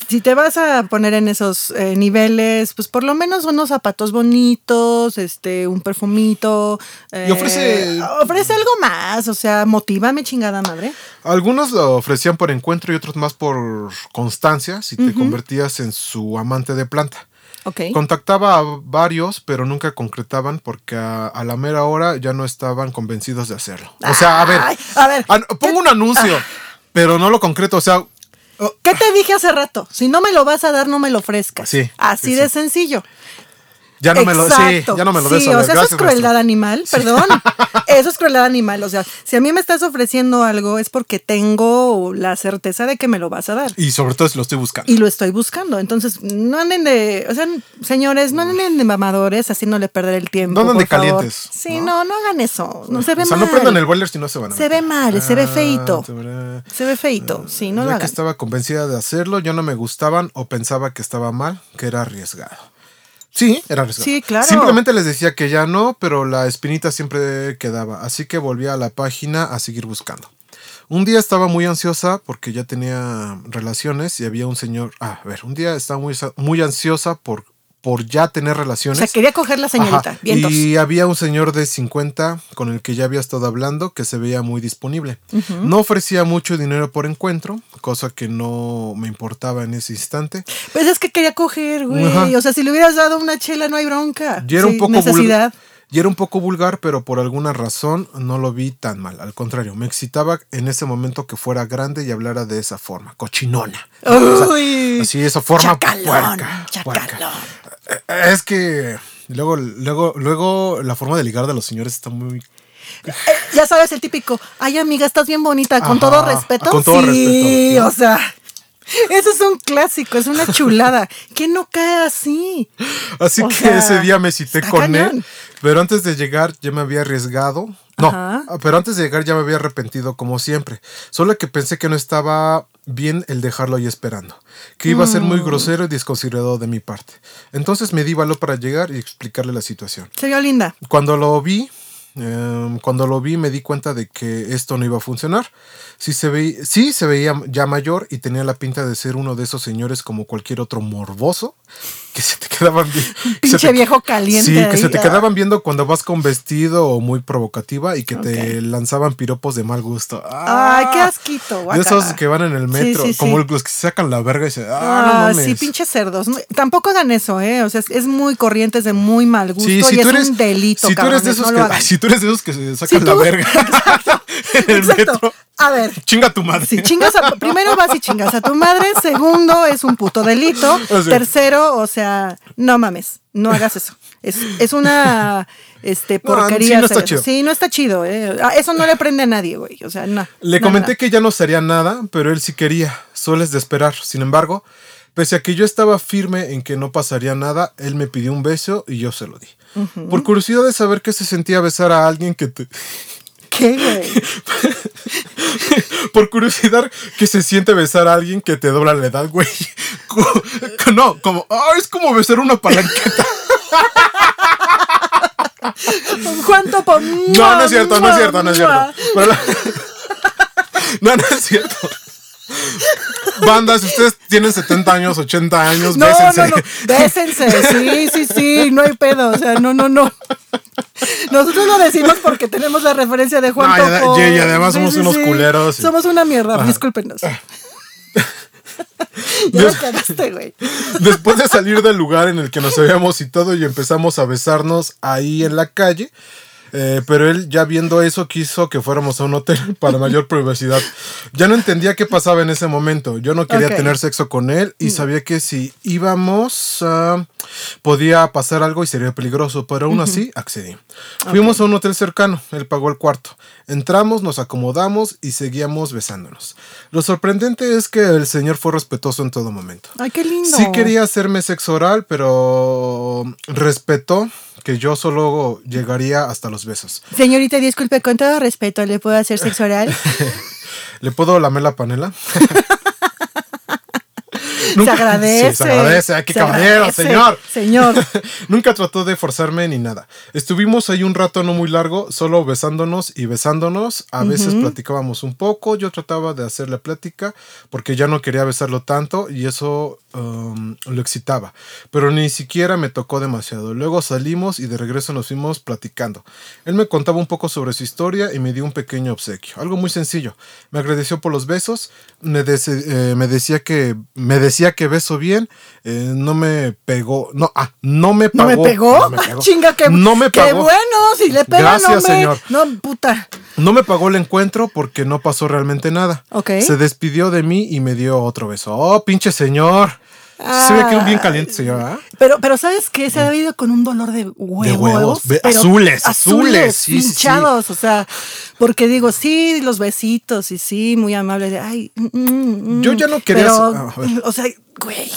si te vas a poner en esos eh, niveles, pues por lo menos unos zapatos bonitos, este, un perfumito. Y ofrece- eh, ofrece algo más, o sea, motívame chingada madre. Algunos lo ofrecían por encuentro y otros más por constancia si te convertías en su amante de planta. Ok. Contactaba a varios, pero nunca concretaban porque a, a la mera hora ya no estaban convencidos de hacerlo. O sea, a ver, Ay, a ver. an- pongo un anuncio, pero no lo concreto. O sea. ¿Qué te dije hace rato? Si no me lo vas a dar, no me lo ofrezcas. Sí, Así sí, de sí. sencillo. Ya no me lo, sí, ya no me lo Sí, o sea, eso es crueldad animal, perdón. eso es crueldad animal. O sea, si a mí me estás ofreciendo algo es porque tengo la certeza de que me lo vas a dar. Y sobre todo si lo estoy buscando. Y lo estoy buscando. Entonces, no anden de. O sea, señores, no anden de mamadores haciéndole perder el tiempo. No anden de favor. calientes, Sí, ¿no? no, no hagan eso. No se ve o sea, mal. no prendan el boiler si no se van a Se ve mal, se ve feito. se ve feito. Sí, no lo que hagan. estaba convencida de hacerlo, yo no me gustaban o pensaba que estaba mal, que era arriesgado. Sí, era arriesgado. Sí, claro. Simplemente les decía que ya no, pero la espinita siempre quedaba, así que volví a la página a seguir buscando. Un día estaba muy ansiosa porque ya tenía relaciones y había un señor, ah, a ver, un día estaba muy, muy ansiosa por, por ya tener O relaciones. sea, quería coger la señorita. Y había un señor de 50 con el que ya había estado hablando que se veía muy disponible. No ofrecía mucho dinero por encuentro, cosa que no me importaba en ese instante. Pues es que quería coger, güey. O sea, si le hubieras dado una chela, no hay bronca. Y era un poco necesidad. vulgar. Y era un poco vulgar, pero por alguna razón no lo vi tan mal. Al contrario, me excitaba en ese momento que fuera grande y hablara de esa forma, cochinona. Uy. Así, esa forma Chacalón, puerca, chacalón. puerca. Es que luego, luego, luego la forma de ligar de los señores está muy Eh, ya sabes, el típico, ay amiga, estás bien bonita, con Ajá, todo respeto. con todo sí, respeto, o sea, eso es un clásico, es una chulada. que no cae así? Así O que sea, ese día me cité con cañón. él, pero antes de llegar ya me había arriesgado. No, Ajá. pero antes de llegar ya me había arrepentido como siempre. Solo que pensé que no estaba bien el dejarlo ahí esperando, que iba a ser Mm. muy grosero y desconsiderado de mi parte. Entonces me di valor para llegar y explicarle la situación. Se vio linda. Cuando lo vi, em, cuando lo vi me di cuenta de que esto no iba a funcionar. Sí se, veía, sí se veía ya mayor y tenía la pinta de ser uno de esos señores como cualquier otro morboso que se te quedaban se Pinche te- viejo caliente. Sí, que ahí. se te Ah. quedaban viendo cuando vas con vestido o muy provocativa y que te lanzaban piropos de mal gusto. Ay, qué Ah, asquito. De guácala. esos que van en el metro, Sí, sí, como sí. los que se sacan la verga y se. Ah, Ah, sí, pinches cerdos. Tampoco hagan eso, ¿eh? O sea, es, muy corriente, es de muy mal gusto y es un delito, si tú eres de esos no que, ay, si tú eres de esos que se Si sacan la tú- verga en el Exacto. metro, A ver, chinga tu madre. Si chingas a, primero vas y chingas a tu madre, segundo es un puto delito, O sea. tercero, o sea, no mames, no hagas eso. Es, es una este No, porquería. sí, no está chido. Sí, no está chido, eh. Ah, Eso no le prende a nadie, güey. O sea, no. Le No, comenté no, que ya no sería nada, pero él sí quería. Solo es de esperar. Sin embargo, pese a que yo estaba firme en que no pasaría nada, él me pidió un beso y yo se lo di. Por curiosidad de saber qué se sentía besar a alguien que te... ¿Qué, güey? Por curiosidad que se siente besar a alguien que te dobla la edad, güey. No, como... ah, es como besar una palanqueta. ¿Cuánto po- No, no es cierto, no es cierto, no es cierto. No, no es cierto. Banda, si ustedes tienen 70 años, 80 años, No, bésense. no, no. Bésense. Sí, sí, sí. No hay pedo. O sea, no, no, no. Nosotros lo decimos porque tenemos la referencia de Juan No, y Topo. además somos unos culeros y- Somos una mierda. Discúlpenos. ya me cagaste, güey. Después de salir del lugar en el que nos habíamos citado y empezamos a besarnos ahí en la calle, eh, pero él ya viendo eso quiso que fuéramos a un hotel para mayor privacidad. Ya no entendía qué pasaba en ese momento. Yo no quería tener sexo con él y sabía que si íbamos ah, podía pasar algo y sería peligroso, pero aún así accedí. Fuimos a un hotel cercano, él pagó el cuarto. Entramos, nos acomodamos y seguíamos besándonos. Lo sorprendente es que el señor fue respetuoso en todo momento. Ay, qué lindo. Sí quería hacerme sexo oral, pero respetó que yo solo llegaría hasta los besos. Señorita, disculpe, con todo respeto, ¿le puedo hacer sexo oral? ¿Le puedo lamer la panela? se agradece. Sí, se agradece. Ay, qué Se caballero, agradece, señor. Señor. Nunca trató de forzarme ni nada. Estuvimos ahí un rato no muy largo, solo besándonos y besándonos. A veces platicábamos un poco. Yo trataba de hacerle plática porque ya no quería besarlo tanto y eso um, lo excitaba. Pero ni siquiera me tocó demasiado. Luego salimos y de regreso nos fuimos platicando. Él me contaba un poco sobre su historia y me dio un pequeño obsequio. Algo muy sencillo. Me agradeció por los besos. Me, eh, me decía que me decía decía que beso bien, eh, no me pegó, no, ah, no me ¿No pagó. me pegó? No me pegó. Chinga, qué, No me qué pagó. bueno, si le pega, Gracias, no me... señor. No, puta. No me pagó el encuentro porque no pasó realmente nada. Ok. Se despidió de mí y me dio otro beso. Oh, pinche señor. Se ve que un bien caliente, señor. ¿ah? Pero, pero ¿sabes qué? Se ha ido con un dolor de huevos. De huevos. Azules, azules, sí, sí, o sea, porque digo, sí, los besitos y sí, muy amable de, ay, mm, mm, mm. Yo ya no quería Pero, sa- a ver. o sea, güey.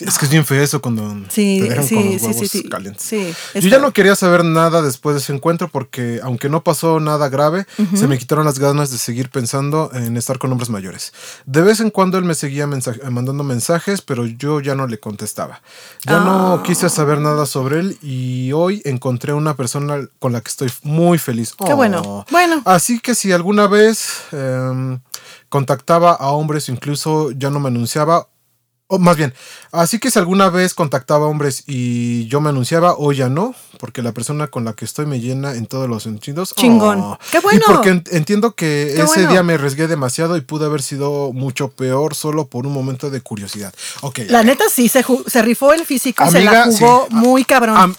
Sí, Es que es bien feo eso cuando Sí, te dejan sí, con los huevos sí, calientes. Yo ya no quería saber nada después de ese encuentro porque aunque no pasó nada grave, se me quitaron las ganas de seguir pensando en estar con hombres mayores. De vez en cuando él me seguía mensa- mandando mensajes, pero yo ya no le contestaba. Ya Ah. no quise saber nada sobre él y hoy encontré una persona con la que estoy muy feliz. Qué bueno. Oh. Bueno. Así que si alguna vez em, contactaba a hombres, incluso ya no me anunciaba, o más bien, así que si alguna vez contactaba hombres y yo me anunciaba, hoy ya no, porque la persona con la que estoy me llena en todos los sentidos. Chingón. Oh. ¡Qué bueno! Y porque en- entiendo que ¡Qué ese bueno! día me arriesgué demasiado y pude haber sido mucho peor solo por un momento de curiosidad. Ok. La neta sí, se, se rifó el físico, se la jugó sí. muy cabrón. Am-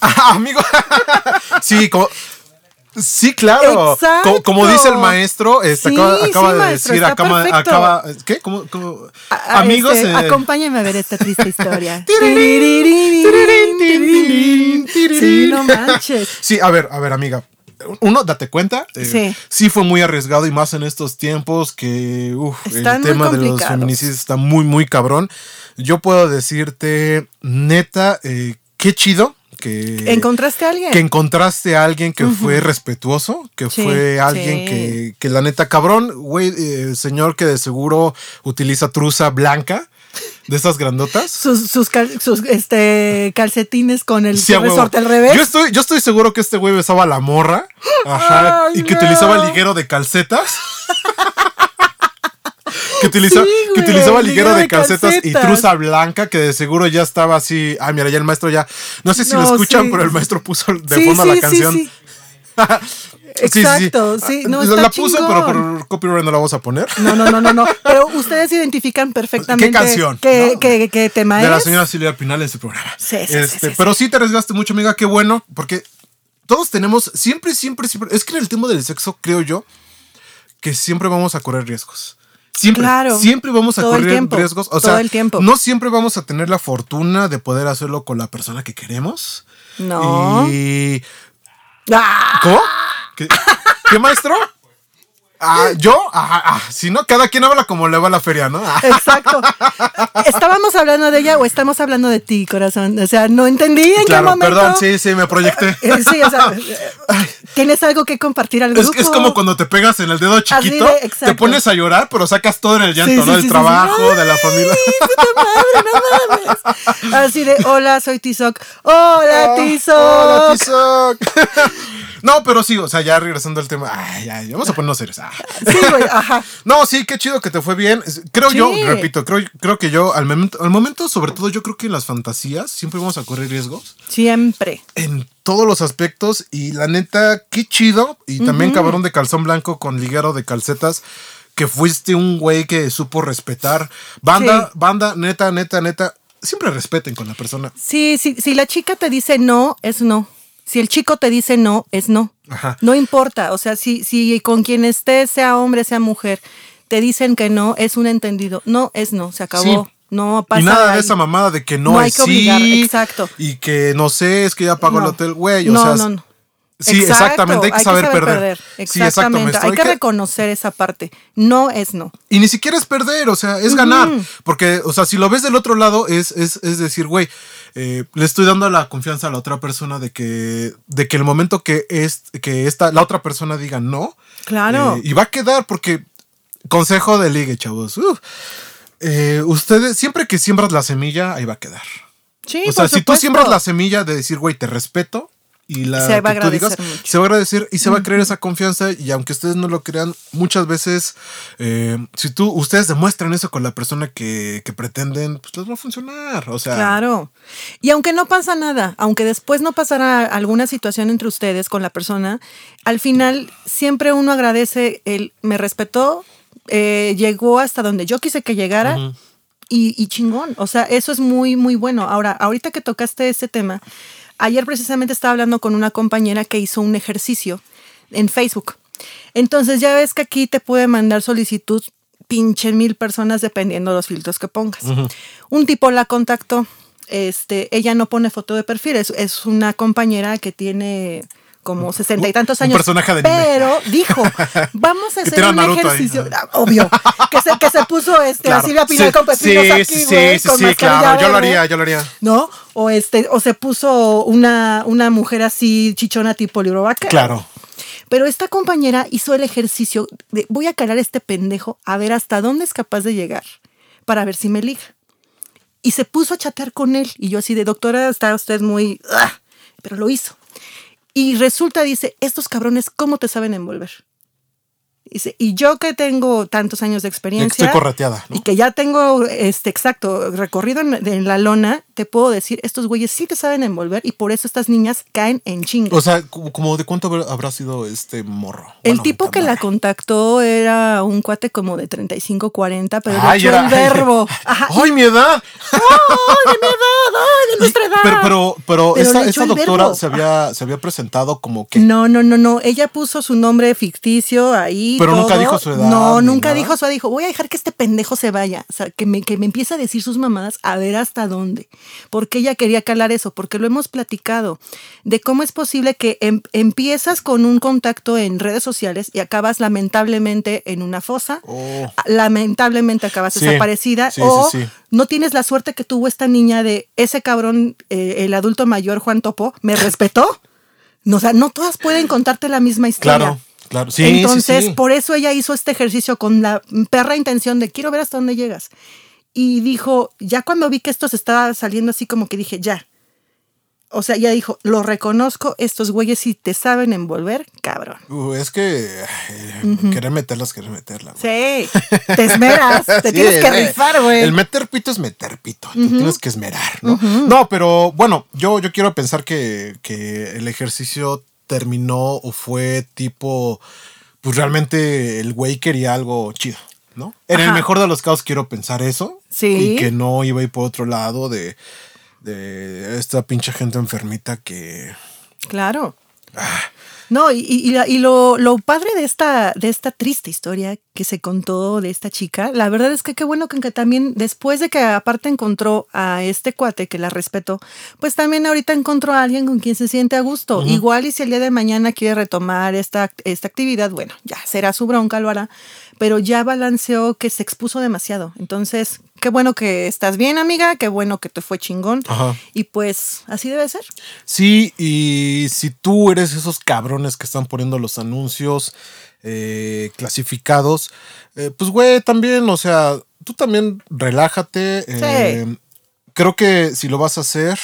Ah, amigo. sí, como. Sí, claro. Exacto. Co- Como, dice el maestro, este, Sí, acaba, acaba sí, de maestro, decir, acaba, acaba- ¿qué? ¿Cómo, cómo? A- a- Amigos, este, eh, acompáñame a ver esta triste historia. Sí, no manches. Sí, a ver, a ver, amiga. Uno, date cuenta. eh, Sí. sí fue muy arriesgado y más en estos tiempos que uf, el tema de los feminicidios está muy, muy cabrón. Yo puedo decirte, neta, eh, qué chido que... ¿Encontraste a alguien? que encontraste a alguien que fue respetuoso, que Sí, fue alguien sí. que, que la neta cabrón, güey, eh, señor que de seguro utiliza truza blanca de esas grandotas. sus, sus, cal- sus, este, calcetines con el Sí, resorte al revés. Yo estoy, yo estoy seguro que este güey besaba a la morra. Ajá. Ay, y que no. utilizaba liguero de calcetas. Que, utiliza- Sí, que güey, utilizaba liguero de de calcetas, y truza blanca, que de seguro ya estaba así. Ay, mira, ya el maestro ya. No sé si lo escuchan, sí. pero el maestro puso de fondo la canción. sí. Sí, sí. Exacto, sí, no, Ah, está la puso, pero por copyright no la vamos a poner. No, no, no, no, no. Pero ustedes identifican perfectamente ¿Qué canción? qué, No. qué- qué tema de la es. señora Silvia Pinal en su programa. Sí, sí, Este, sí, sí. Pero sí te arriesgaste mucho, amiga, qué bueno, porque todos tenemos, siempre, siempre, siempre, es que en el tema del sexo, creo yo, que siempre vamos a correr riesgos. Siempre, Claro. siempre vamos a correr tiempo, riesgos. O todo sea, el tiempo. no siempre vamos a tener la fortuna de poder hacerlo con la persona que queremos. No. Y. ¡Ah! ¿Cómo? ¿Qué, ¿Qué, maestro? Ah, yo, ah, ah, si no, cada quien habla como le va a la feria, ¿no? Ah. Exacto. ¿Estábamos hablando de ella o estamos hablando de ti, corazón? O sea, no entendí en qué Claro, momento. perdón, sí, sí, me proyecté. Eh, Sí, o sea, eh, tienes algo que compartir al grupo. es como cuando te pegas en el dedo chiquito, de- te pones a llorar, pero sacas todo en el llanto, Sí, ¿no? sí, Del sí, sí, trabajo, de la familia. ¡Ay, puta madre, no mames! Así de, hola, soy Tizoc. Hola, Tizoc. Hola, Tizoc. no, pero sí, o sea, ya regresando al tema. Ay, ay, vamos a ponernos serios. Ah. Sí, güey, ajá. No, sí, qué chido que te fue bien. Creo yo, repito, creo, creo que yo, al momento, al momento, sobre todo, yo creo que en las fantasías siempre vamos a correr riesgos. Siempre. en todos los aspectos y la neta, qué chido. Y también cabrón de calzón blanco con liguero de calcetas. Que fuiste un güey que supo respetar. Banda, Sí. banda, neta, neta, neta. Siempre respeten con la persona. Sí, sí, si la chica te dice no, es no. Si el chico te dice no, es no. Ajá. No importa. O sea, si, si con quien estés, sea hombre, sea mujer, te dicen que no, es un entendido. No, es no. Se acabó. Sí. No pasa y nada de esa mamada de que no, No hay es que obligar, sí, exacto. Y que no sé, es que ya pagó el hotel, güey. O no, sea, no, no. sí, Exacto, exactamente. Hay que saber, perder. Sí, exacto, Exactamente. hay que reconocer esa parte. No es no. Y ni siquiera es perder, o sea, es ganar. Porque, o sea, si lo ves del otro lado, es, es, es decir, güey, eh, le estoy dando la confianza a la otra persona de que, de que el momento que, es, que esta, la otra persona diga no, Claro. eh, y va a quedar, porque, consejo de ligue, chavos. uf, eh, ustedes, siempre que siembras la semilla, ahí va a quedar. sí, o sea, si tú siembras la semilla de decir, güey, te respeto. Y la Se va a que tú digas, mucho. se va a agradecer y se va a creer esa confianza. Y aunque ustedes no lo crean, muchas veces, eh, si tú, ustedes demuestran eso con la persona que, que pretenden, pues les va a funcionar. O sea, Claro. Y aunque no pasa nada, aunque después no pasara alguna situación entre ustedes con la persona, al final siempre uno agradece el me respetó, eh, llegó hasta donde yo quise que llegara y, y chingón. O sea, eso es muy, muy bueno. Ahora, ahorita que tocaste este tema, ayer precisamente estaba hablando con una compañera que hizo un ejercicio en Facebook. Entonces ya ves que aquí te puede mandar solicitud pinche mil personas dependiendo de los filtros que pongas. Un tipo la contactó. Este, ella no pone foto de perfil, es, es una compañera que tiene como sesenta y tantos Un años. personaje de. Pero dijo, vamos a hacer un ahí. ejercicio. Ah, Obvio. Que se, que se puso este, Claro. a Silvia Pinal Sí, con pepinos sí, aquí, sí, sí, con sí, mascarilla claro. Yo lo haría, yo lo haría. ¿no? O este, o se puso una, una mujer así chichona tipo libro vaquero. Claro. Pero esta compañera hizo el ejercicio de voy a calar a este pendejo a ver hasta dónde es capaz de llegar para ver si me liga. Y se puso a chatear con él. Y yo así de doctora, está usted muy... "Ah", pero lo hizo. Y resulta, dice, estos cabrones, ¿cómo te saben envolver? Dice, y yo que tengo tantos años de experiencia Estoy correteada, ¿no? y que ya tengo, este, exacto, recorrido en, en la lona, te puedo decir, estos güeyes sí te saben envolver y por eso estas niñas caen en chinga. O sea, como de cuánto habrá- sido este morro. el Bueno, tipo que la contactó era un cuate como de 35, 40, pero Ay, le echó era- el verbo. Ajá. ¡Ay, mi edad! ¡Ay, de mi edad! ¡Ay, de nuestra edad! Pero, pero, pero, Pero esta, doctora verbo. se había, se había presentado como que. No, no, no, no. Ella puso su nombre ficticio ahí. Pero nunca dijo su edad, No, nunca nada. dijo su edad. Dijo, voy a dejar que este pendejo se vaya. O sea, que me, que me empiece a decir sus mamadas a ver hasta dónde. Porque ella quería calar eso, porque lo hemos platicado. De cómo es posible que em- empiezas con un contacto en redes sociales y acabas lamentablemente en una fosa. Oh. Lamentablemente acabas Sí, desaparecida. sí, o sí. no tienes la suerte que tuvo esta niña de ese cabrón, eh, el adulto mayor Juan Topo, me respetó. No, o sea, no todas pueden contarte la misma historia. Claro, claro. Sí, Entonces, sí, sí. por eso ella hizo este ejercicio con la perra intención de quiero ver hasta dónde llegas. Y dijo, ya cuando vi que esto se estaba saliendo así como que dije, ya. O sea, ella dijo, lo reconozco, estos güeyes sí te saben envolver, cabrón. Uh, es que ay, querer meterlas, querer meterla. güey. Sí, te esmeras, te tienes que eh, rifar, güey. El meter pito es meter pito. Te tienes que esmerar, ¿no? No, pero bueno, yo, yo quiero pensar que, que el ejercicio terminó o fue tipo. Pues realmente el güey quería algo chido, ¿no? En el mejor de los casos quiero pensar eso. Sí. Y que no iba a ir por otro lado de, de esta pinche gente enfermita que. Claro. No, y, y- y lo, lo padre de esta, de esta triste historia que se contó de esta chica, la verdad es que qué bueno que, que también después de que aparte encontró a este cuate que la respetó, pues también ahorita encontró a alguien con quien se siente a gusto. Igual y si el día de mañana quiere retomar esta, esta actividad, bueno, ya será su bronca, lo hará, pero ya balanceó que se expuso demasiado. Entonces, qué bueno que estás bien, amiga, qué bueno que te fue chingón. Ajá. Y pues así debe ser. Sí, y si tú eres esos cabrones que están poniendo los anuncios eh, clasificados, eh, pues güey, también, o sea, tú también relájate. eh, creo que si lo vas a hacer,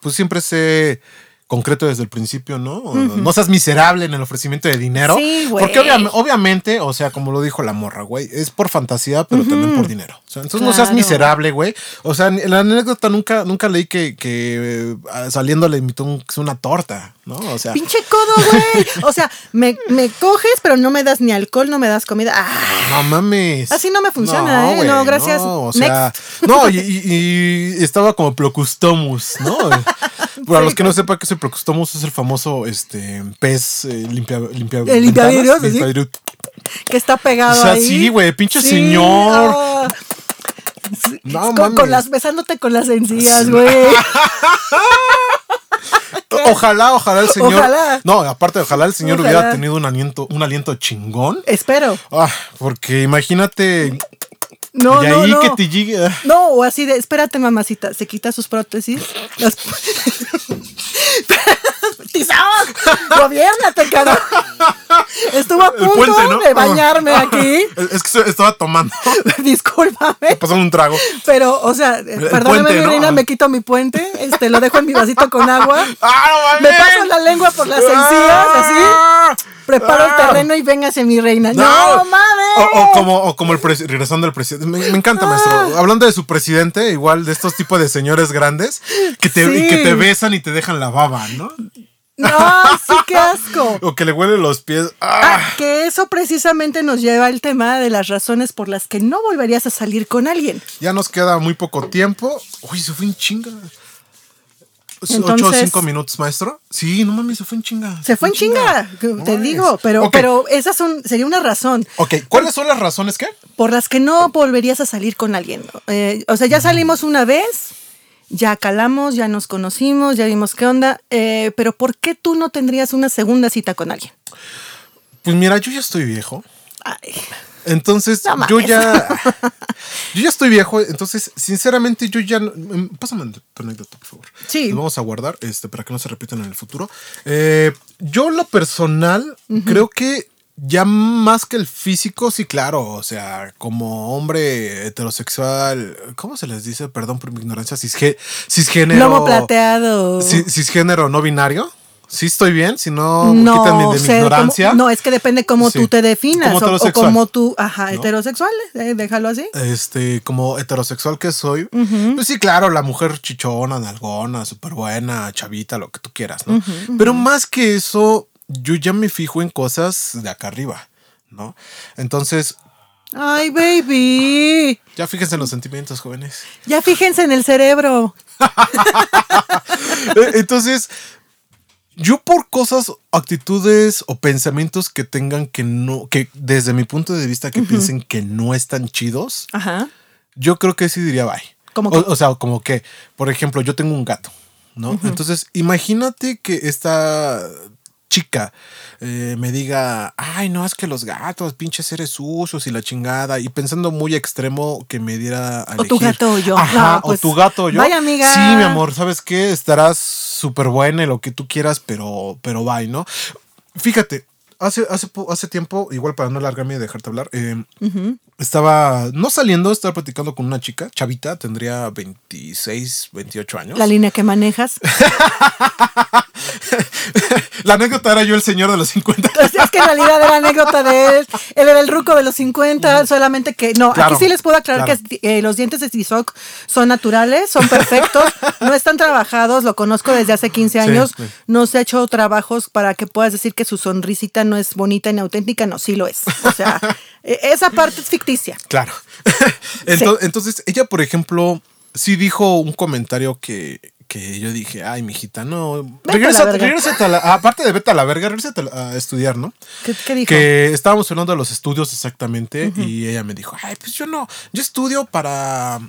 pues siempre sé concreto desde el principio, ¿no? No seas miserable en el ofrecimiento de dinero. Sí, güey. Porque obvia- obviamente, o sea, como lo dijo la morra, güey, es por fantasía, pero también por dinero. O sea, entonces no seas miserable, güey. O sea, en la anécdota nunca, nunca leí que, que eh, saliendo le invitó un- una torta, ¿no? O sea, Pinche codo, güey. O sea, me, me coges, pero no me das ni alcohol, no me das comida. Ah, no mames. Así no me funciona, ¿eh? No, gracias. No, o sea, no, y, y- y estaba como Procustomus, ¿no? Para los que no sepan que ese Procustomus es el famoso este pez eh, limpia, limpia, El ventanas, ¿sí? que está pegado O sea, ahí. sí, güey, pinche señor. Sí, No con, con las besándote con las encías, güey. Ojalá, ojalá el señor. Ojalá. No, aparte, ojalá el señor Ojalá. hubiera tenido un aliento, un aliento chingón. Espero. Ah, porque imagínate. No, y no, ahí no. que te llegue. ah, No, o así de, espérate, mamacita, se quita sus prótesis. Las... ¡Tizón! ¡Gobiérnate, carajo! Estuvo a punto puente, ¿no? de bañarme aquí. Es que estaba tomando. Discúlpame. pasando un trago. Pero, o sea, perdóname, puente, mi ¿no? reina, me quito mi puente, este, lo dejo en mi vasito con agua. ¡Ah, no Me paso la lengua por las encías, así. ¡Ah! Preparo el ¡Ah! terreno y véngase mi reina. ¡No, No. mames! O, o como, o como el regresando al presidente. Me, me encanta, Ah. maestro. Hablando de su presidente, igual de estos tipos de señores grandes que te, Sí. que te besan y te dejan la baba, ¿no? No, sí, qué asco. O que le huelen los pies. Ah, ¡Ah! que eso precisamente nos lleva al tema de las razones por las que no volverías a salir con alguien. Ya nos queda muy poco tiempo. Uy, se fue en chinga. Ocho o Entonces- cinco minutos, maestro. Sí, no mames, se fue en chinga. Se fue en chinga, te digo, pero, Ok. pero esa son, sería una razón Ok, ¿cuáles son las razones que? por las que no volverías a salir con alguien. Eh, o sea, ya salimos una vez, ya calamos, ya nos conocimos, ya vimos qué onda, eh, pero ¿por qué tú no tendrías una segunda cita con alguien? Pues mira, yo ya estoy viejo. Ay, Entonces, No yo ya. Yo ya estoy viejo. Entonces, sinceramente, yo ya. no- mm, Pásame tu anécdota, por favor. Sí. Lo vamos a guardar este, para que no se repitan en el futuro. Eh, yo, lo personal, creo que ya más que el físico, sí, claro. O sea, como hombre heterosexual. ¿Cómo se les dice? Perdón por mi ignorancia. Cisgé- cisgénero. lomo plateado. Cis- Cisgénero no binario. Sí estoy bien, si no, no quítanme de mi ignorancia. no, es que depende cómo Sí. tú te definas. Como o- o, como tú, ajá, ¿No? heterosexual, eh, déjalo así. este, como heterosexual que soy, pues sí, claro, la mujer chichona, nalgona, súper buena, chavita, lo que tú quieras, ¿no? Pero más que eso, yo ya me fijo en cosas de acá arriba, ¿no? Entonces, Ay, baby. ya fíjense en los sentimientos, jóvenes. Ya fíjense en el cerebro. Eh, Entonces, yo por cosas, actitudes o pensamientos que tengan que no, que desde mi punto de vista que piensen que no están chidos, Ajá. Yo creo que sí diría bye. ¿Cómo o, o sea, como que, por ejemplo, yo tengo un gato, ¿no? Entonces, imagínate que esta chica eh, me diga, ay, no, es que los gatos, pinches seres sucios y la chingada, y pensando muy extremo que me diera a O tu gato o yo. Ajá, No, pues, o tu gato o yo. vaya, amiga. Sí, mi amor, ¿sabes qué? Estarás súper buena y lo que tú quieras, pero, pero bye, ¿no? Fíjate, hace, hace, hace tiempo, igual para no alargarme y dejarte hablar, eh, estaba, no saliendo, estaba platicando con una chica, chavita, tendría 26, 28 años. La línea que manejas. La anécdota era yo el señor de los 50. Entonces, es que en realidad era anécdota de él. Él era el ruco de los 50, solamente que. No, Claro, aquí sí les puedo aclarar claro. que eh, los dientes de Tizoc son naturales, son perfectos, no están trabajados, lo conozco desde hace 15 años. sí. No se ha hecho trabajos para que puedas decir que su sonrisita no es bonita ni auténtica. No, sí lo es. O sea, eh, esa parte es ficticia. Claro. Ento- Entonces, ella, por ejemplo, sí dijo un comentario que, que yo dije, ay, mijita, no. a la Regrésate, verga". regrésate a la- aparte de vete a la verga, regrésate a, a estudiar, ¿no? ¿Qué, qué dijo? Que estábamos hablando de los estudios exactamente y ella me dijo, ay, pues yo no, yo estudio para...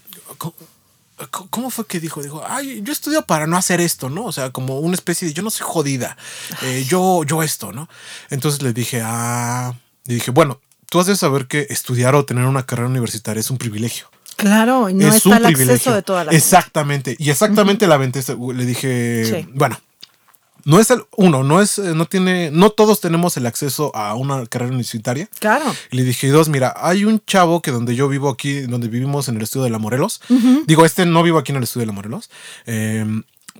¿Cómo fue que dijo? Dijo, ay, yo estudio para no hacer esto, ¿no? O sea, como una especie de, yo no soy jodida, eh, yo, yo esto, ¿no? Entonces le dije, ah, le dije, bueno, tú has de saber que estudiar o tener una carrera universitaria es un privilegio Claro, no es está un el acceso privilegio. de toda la gente. Exactamente. Y exactamente la aventé. Le dije, Sí. bueno, no es el uno, no es, eh, no tiene, no todos tenemos el acceso a una carrera universitaria. Claro. Y le dije, dos, mira, hay un chavo que donde yo vivo aquí, donde vivimos en el estudio de la Morelos. Digo, este no vivo aquí en el estudio de la Morelos. eh,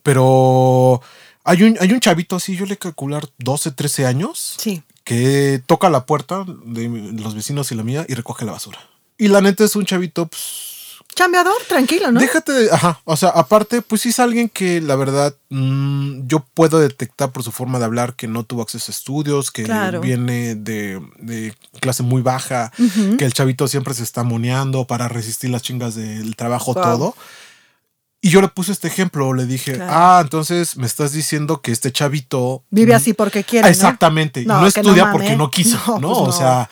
pero hay un, hay un chavito así, yo le calcular 12, 13 años Sí. que toca la puerta de los vecinos y la mía y recoge la basura. Y la neta es un chavito, pues, Chambeador, tranquilo, ¿no? Déjate de, ajá, o sea, aparte, pues sí es alguien que la verdad mm, yo puedo detectar por su forma de hablar que no tuvo acceso a estudios, que Claro. viene de, de clase muy baja, que el chavito siempre se está moneando para resistir las chingas del trabajo, Wow. todo. Y yo le puse este ejemplo, le dije, Claro. ah, entonces me estás diciendo que este chavito... Vive así porque quiere. Exactamente, y No, no, estudia porque no quiso, No, pues O sea,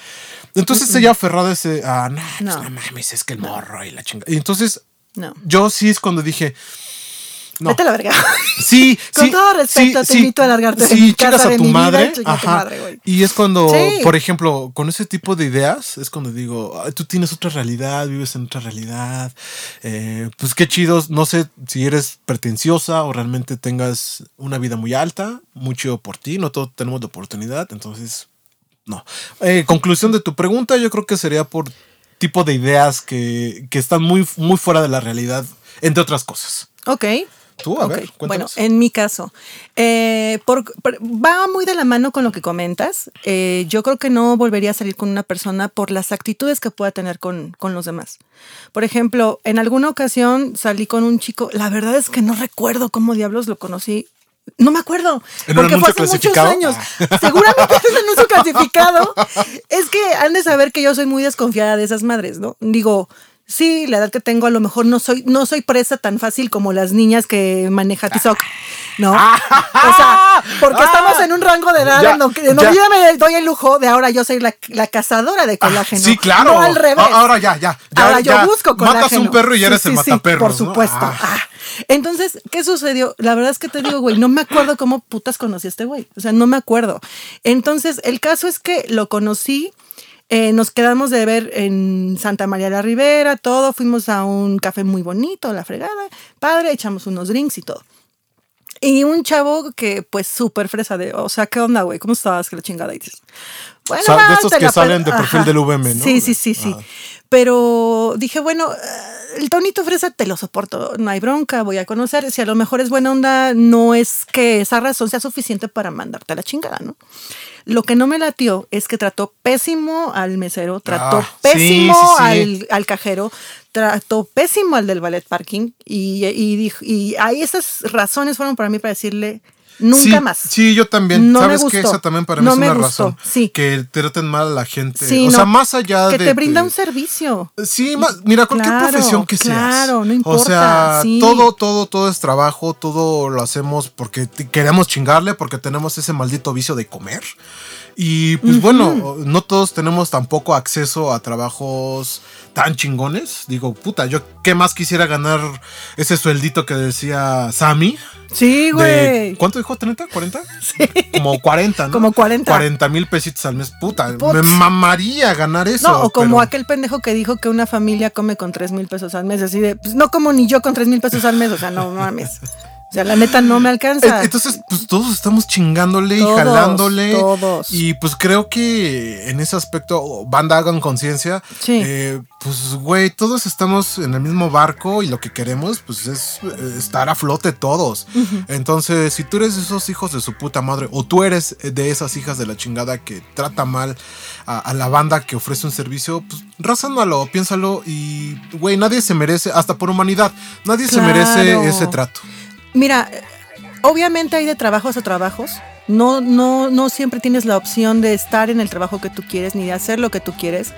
entonces ella aferrada a ese, ah, no, pues No. no mames, es que el morro y la chingada. Y entonces No. yo sí es cuando dije, no. Vete a la verga. Sí, Con sí, todo respeto, sí, te invito a largarte de sí, mi chingas casa, a de tu mi vida, madre. y chinga a tu ajá. madre, güey. Y es cuando, por ejemplo, con ese tipo de ideas, es cuando digo, "Ay, tú tienes otra realidad, vives en otra realidad. eh, pues qué chidos. No sé si eres pretenciosa o realmente tengas una vida muy alta, muy chido por ti. No todos tenemos la oportunidad, entonces, no. Eh, conclusión de tu pregunta, yo creo que sería por tipo de ideas que, que están muy, muy fuera de la realidad, entre otras cosas. Ok. Tú, a ver, Bueno, cuéntanos. en mi caso, eh, por- por- va muy de la mano con lo que comentas. Eh, yo creo que no volvería a salir con una persona por las actitudes que pueda tener con, con los demás. Por ejemplo, en alguna ocasión salí con un chico, la verdad es que no recuerdo cómo diablos lo conocí. No me acuerdo. ¿En un porque fue hace muchos años. Seguramente es un anuncio clasificado. Es que han de saber que yo soy muy desconfiada de esas madres, ¿no? Digo, sí, la edad que tengo a lo mejor no soy, no soy presa tan fácil como las niñas que maneja Tizoc, ¿no? O sea, porque estamos en un rango de edad Ya, en donde, yo me doy el lujo de ahora yo soy la, la cazadora de colágeno. Sí, claro. No al revés. Ahora ya, ya. ya Ahora yo busco colágeno. Matas un perro y ya Sí, eres el sí, sí, mataperros. por ¿no? supuesto. Ah. Ah. Entonces, ¿qué sucedió? La verdad es que te digo, güey, no me acuerdo cómo putas conocí a este güey. O sea, no me acuerdo. Entonces, el caso es que lo conocí. Eh, nos quedamos de ver en Santa María la Ribera, todo. Fuimos a un café muy bonito, la fregada. Padre, echamos unos drinks y todo. Y un chavo que, pues, súper fresa de, o sea, ¿qué onda, güey? ¿Cómo estabas? Que la chingada y dices. Bueno, O sea, de estos que salen de perfil Ajá. del VM, ¿no? Sí, sí, sí, sí. Ajá. Pero dije, bueno, eh, el tonito fresa te lo soporto, no hay bronca, voy a conocer. Si a lo mejor es buena onda, no es que esa razón sea suficiente para mandarte a la chingada, ¿no? Lo que no me latió es que trató pésimo al mesero, trató Ah, sí, pésimo sí, sí. Al, al cajero, trató pésimo al del ballet parking y, y, dijo- y ahí esas razones fueron para mí para decirle nunca sí, más. Sí, yo también. No ¿Sabes gustó. Esa también para mí No es una gustó, razón. sí. Que traten mal a la gente. Sí, o no, sea, más allá que de. te brinda de- un servicio. Sí, ma- mira, cualquier Claro, profesión que seas. claro, no O importa, sea, sí. todo, todo, todo es trabajo, todo lo hacemos porque queremos chingarle, porque tenemos ese maldito vicio de comer. Y pues bueno, no todos tenemos tampoco acceso a trabajos tan chingones. Digo, puta, yo qué más quisiera ganar ese sueldito que decía Sammy. Sí, güey. ¿Cuánto dijo? ¿30? ¿40? Como 40, ¿no? Como 40. 40 mil pesitos al mes. Puta, Putz. me mamaría ganar eso. No, o como pero- aquel pendejo que dijo que una familia come con 3 mil pesos al mes. Así de, pues no como ni yo con 3 mil pesos al mes. O sea, no mames. Sea, la neta no me alcanza. E- Entonces, pues todos estamos chingándole Todos, y jalándole. todos. Y pues creo que en ese aspecto, banda hagan conciencia. Sí. eh, pues, güey, todos estamos en el mismo barco y lo que queremos, pues, es eh, estar a flote todos. Entonces, si tú eres de esos hijos de su puta madre, o tú eres de esas hijas de la chingada que trata mal a, a la banda que ofrece un servicio, pues, razónalo, piénsalo y, güey, nadie se merece, hasta por humanidad, nadie se merece ese trato. Mira, obviamente hay de trabajos a trabajos. No, no, no siempre tienes la opción de estar en el trabajo que tú quieres ni de hacer lo que tú quieres.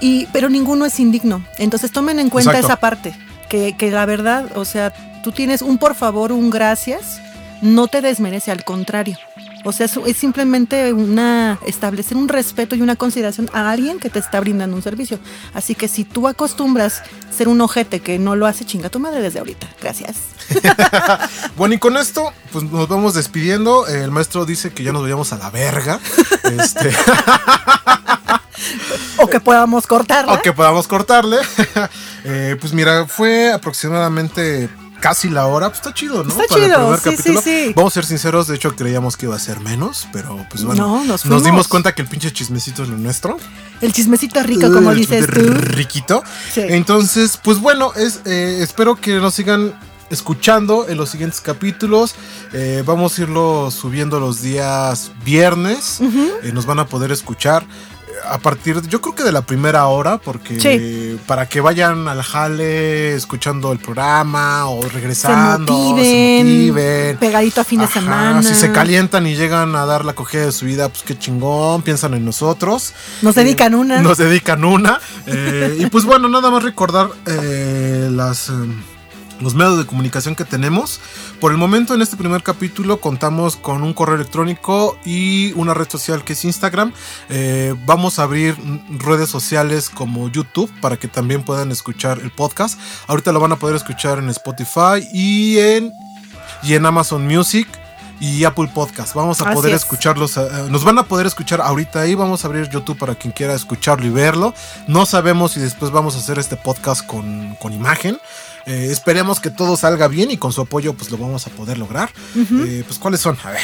Y, pero ninguno es indigno. Entonces tomen en cuenta Exacto. esa parte. Que, que la verdad, o sea, tú tienes un por favor, un gracias, no te desmerece, al contrario. O sea, es simplemente una establecer un respeto y una consideración a alguien que te está brindando un servicio. Así que si tú acostumbras ser un ojete que no lo hace, chinga tu madre desde ahorita. Gracias. Bueno, y con esto, pues nos vamos despidiendo. El maestro dice que ya nos vayamos a la verga. Este, O que podamos cortarla. o que podamos cortarle. Eh, pues mira, fue aproximadamente casi la hora. Pues está chido, ¿no? Está Para el chido, primer sí, sí, capítulo. sí. Vamos a ser sinceros, de hecho creíamos que iba a ser menos, pero pues bueno. No, nos dimos cuenta que el pinche chismecito es lo nuestro. El chismecito rico, como El dices tú. Riquito. Sí. Entonces, pues bueno, es, eh, espero que nos sigan escuchando en los siguientes capítulos. Eh, vamos a irlo subiendo los días viernes. Eh, nos van a poder escuchar. eh, A partir, yo creo que de la primera hora, porque Sí. para que vayan al jale escuchando el programa o regresando, se se motiven, pegadito a fin de semana. Si se calientan y llegan a dar la cogida de su vida, pues qué chingón, piensan en nosotros. Nos dedican una. Nos dedican una. Eh, y pues bueno, nada más recordar eh, las... los medios de comunicación que tenemos. Por el momento, en este primer capítulo, contamos con un correo electrónico y una red social que es Instagram. Eh, vamos a abrir redes sociales como YouTube para que también puedan escuchar el podcast. Ahorita lo van a poder escuchar en Spotify y en, y en Amazon Music. Y Apple Podcast. Vamos a Así poder es. escucharlos. eh, nos van a poder escuchar ahorita ahí. Vamos a abrir YouTube para quien quiera escucharlo y verlo. No sabemos si después vamos a hacer este podcast con, con imagen. Eh, esperemos que todo salga bien y con su apoyo pues lo vamos a poder lograr. Eh, pues cuáles son, a ver.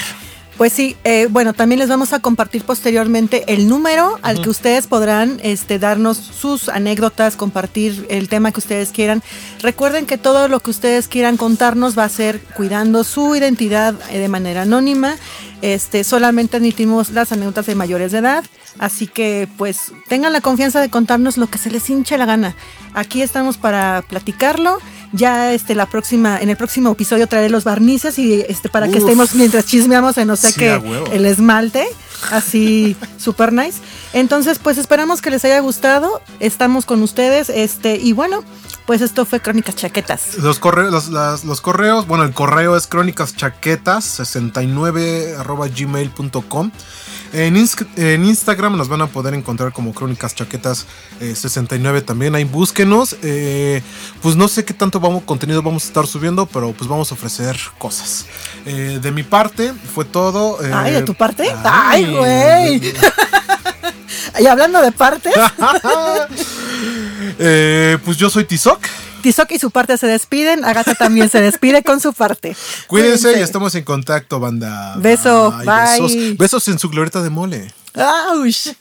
Pues sí, eh, bueno, también les vamos a compartir posteriormente el número al que ustedes podrán este, darnos sus anécdotas, compartir el tema que ustedes quieran. Recuerden que todo lo que ustedes quieran contarnos va a ser cuidando su identidad eh, de manera anónima. Este, solamente admitimos las anécdotas de mayores de edad, así que pues tengan la confianza de contarnos lo que se les hinche la gana. Aquí estamos para platicarlo Ya este la próxima en el próximo episodio traeré los barnices y este para que estemos mientras chismeamos en no sé Sí, qué el esmalte, así super nice. Entonces, pues esperamos que les haya gustado. Estamos con ustedes este y bueno, pues esto fue Crónicas Chaquetas. Los correos, los, las- los correos, bueno, el correo es crónicaschaquetas69 arroba gmail.com. En, en Instagram nos van a poder encontrar como Crónicas Chaquetas eh, 69 también. Ahí búsquenos. Eh, pues no sé qué tanto vamos, contenido vamos a estar subiendo, pero pues vamos a ofrecer cosas. Eh, de mi parte fue todo. eh, Ay, ¿de tu parte? Ay, güey. Y hablando de partes, Eh, pues yo soy Tizoc. Tizoc y su parte se despiden. Agatha también se despide con su parte. Cuídense y estamos en contacto, banda. Beso, Ay, bye. Besos, besos en su glorieta de mole. ¡Auch!